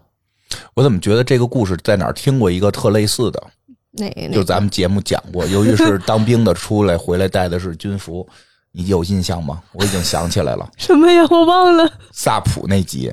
我怎么觉得这个故事在哪儿听过一个特类似的？哪？就咱们节目讲过，由于是当兵的出来回来带的是军服，你有印象吗？我已经想起来了。什么呀？我忘了。萨普那集，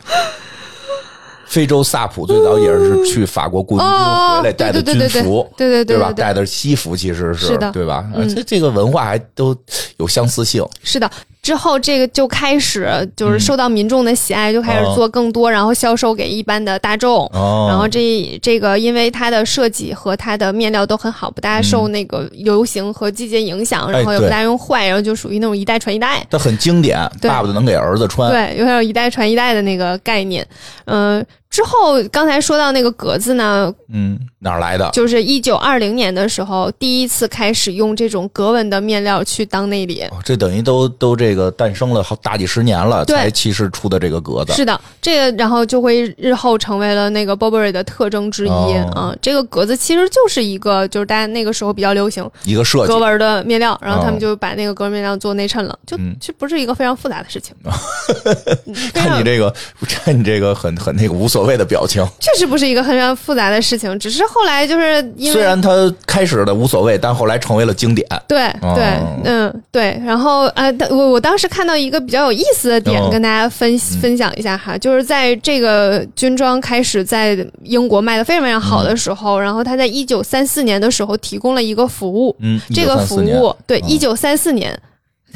非洲萨普最早也是去法国雇佣兵回来带的军服，对对对，对吧？带的西服其实是对吧？这这个文化还都有相似性。是的。之后，这个就开始就是受到民众的喜爱，就开始做更多，然后销售给一般的大众。然后这这个，因为它的设计和它的面料都很好，不大受那个流行和季节影响，然后也不大用坏，然后就属于那种一代传一代。它很经典，爸爸就能给儿子穿。对，有点一代传一代的那个概念。嗯。之后，刚才说到那个格子呢，嗯，哪儿来的？就是一九二零年的时候，第一次开始用这种格纹的面料去当内里。这等于都都这个诞生了好大几十年了，才其实出的这个格子。是的，这个然后就会日后成为了那个 Burberry 的特征之一啊。这个格子其实就是一个，就是大家那个时候比较流行一个设计格纹的面料，然后他们就把那个格纹面料做内衬了，就其实不是一个非常复杂的事情。看你这个，看你这个很很那个无所谓的表情。确实不是一个很复杂的事情，只是后来就是因为虽然他开始的无所谓，但后来成为了经典。对对，嗯对。然后呃，我我当时看到一个比较有意思的点，跟大家分分享一下哈，就是在这个军装开始在英国卖的非常非常好的时候，然后他在一九三四年的时候提供了一个服务，嗯，这个服务对一九三四年。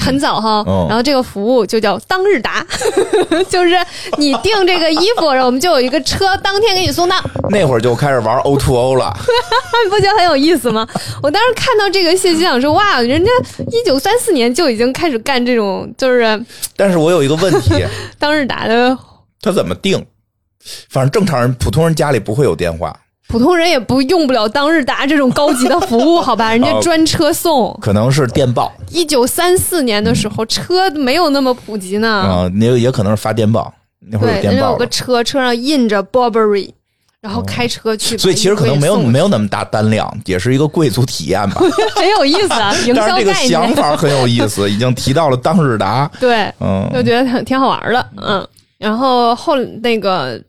很早哈，然后这个服务就叫当日达，就是你订这个衣服，然后我们就有一个车当天给你送到。那会儿就开始玩 O to O 了，不觉得很有意思吗？我当时看到这个信息，想说哇，人家一九三四年就已经开始干这种，就是。但是我有一个问题，当日达的他怎么定？反正正常人、普通人家里不会有电话。普通人也不用不了当日达这种高级的服务，好吧？人家专车送，可能是电报。一九三四年的时候，车没有那么普及呢。啊，也也可能是发电报。那会儿有电报。有个车，车上印着 Burberry，然后开车去。所以其实可能没有没有那么大单量，也是一个贵族体验吧。很有意思啊，营销概念。这个想法很有意思，已经提到了当日达。对，嗯，就觉得挺挺好玩的，嗯。然后后那个。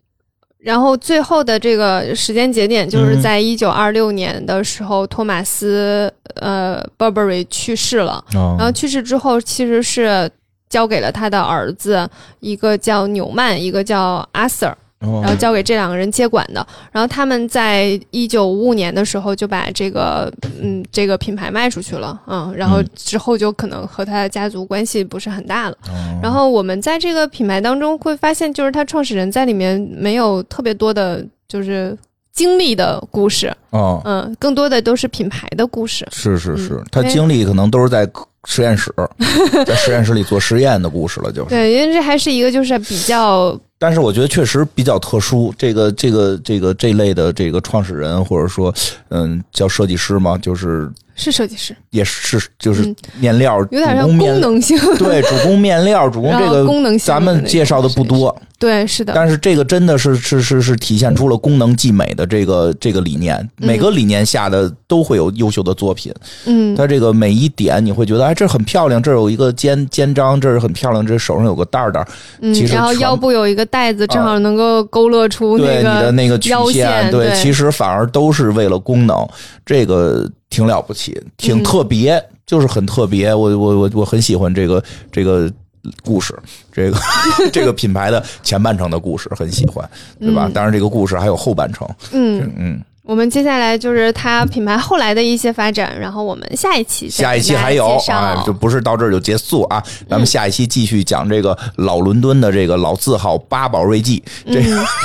然后最后的这个时间节点就是在一九二六年的时候，托马斯呃 Burberry 去世了。然后去世之后，其实是交给了他的儿子，一个叫纽曼，一个叫 Arthur。然后交给这两个人接管的，然后他们在一九五五年的时候就把这个嗯这个品牌卖出去了，嗯，然后之后就可能和他的家族关系不是很大了。然后我们在这个品牌当中会发现，就是他创始人在里面没有特别多的，就是经历的故事。哦，嗯，更多的都是品牌的故事。是是是，他经历可能都是在实验室，在实验室里做实验的故事了，就是。对，因为这还是一个就是比较。但是我觉得确实比较特殊，这个这个这个这类的这个创始人或者说，嗯，叫设计师嘛，就是是设计师，也是就是面料，有点像功能性，对，主攻面料，主攻这个功能性，咱们介绍的不多，对，是的。但是这个真的是是是是体现出了功能即美的这个这个理念，每个理念下的都会有优秀的作品，嗯，它这个每一点你会觉得哎，这很漂亮，这有一个肩肩章，这是很漂亮，这手上有个带带，嗯，然后腰部有一个。袋子正好能够勾勒出那个你的那个曲线，对，其实反而都是为了功能，这个挺了不起，挺特别，就是很特别。我我我我很喜欢这个这个故事，这个 这个品牌的前半程的故事很喜欢，对吧？当然，这个故事还有后半程，嗯嗯。我们接下来就是它品牌后来的一些发展，然后我们下一期下一期还有啊，就不是到这儿就结束啊，咱们下一期继续讲这个老伦敦的这个老字号八宝瑞记，这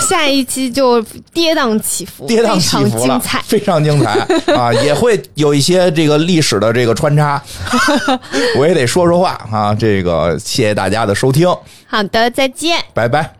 下一期就跌宕起伏，跌宕起伏了，非常精彩啊，也会有一些这个历史的这个穿插，我也得说说话啊，这个谢谢大家的收听，好的，再见，拜拜。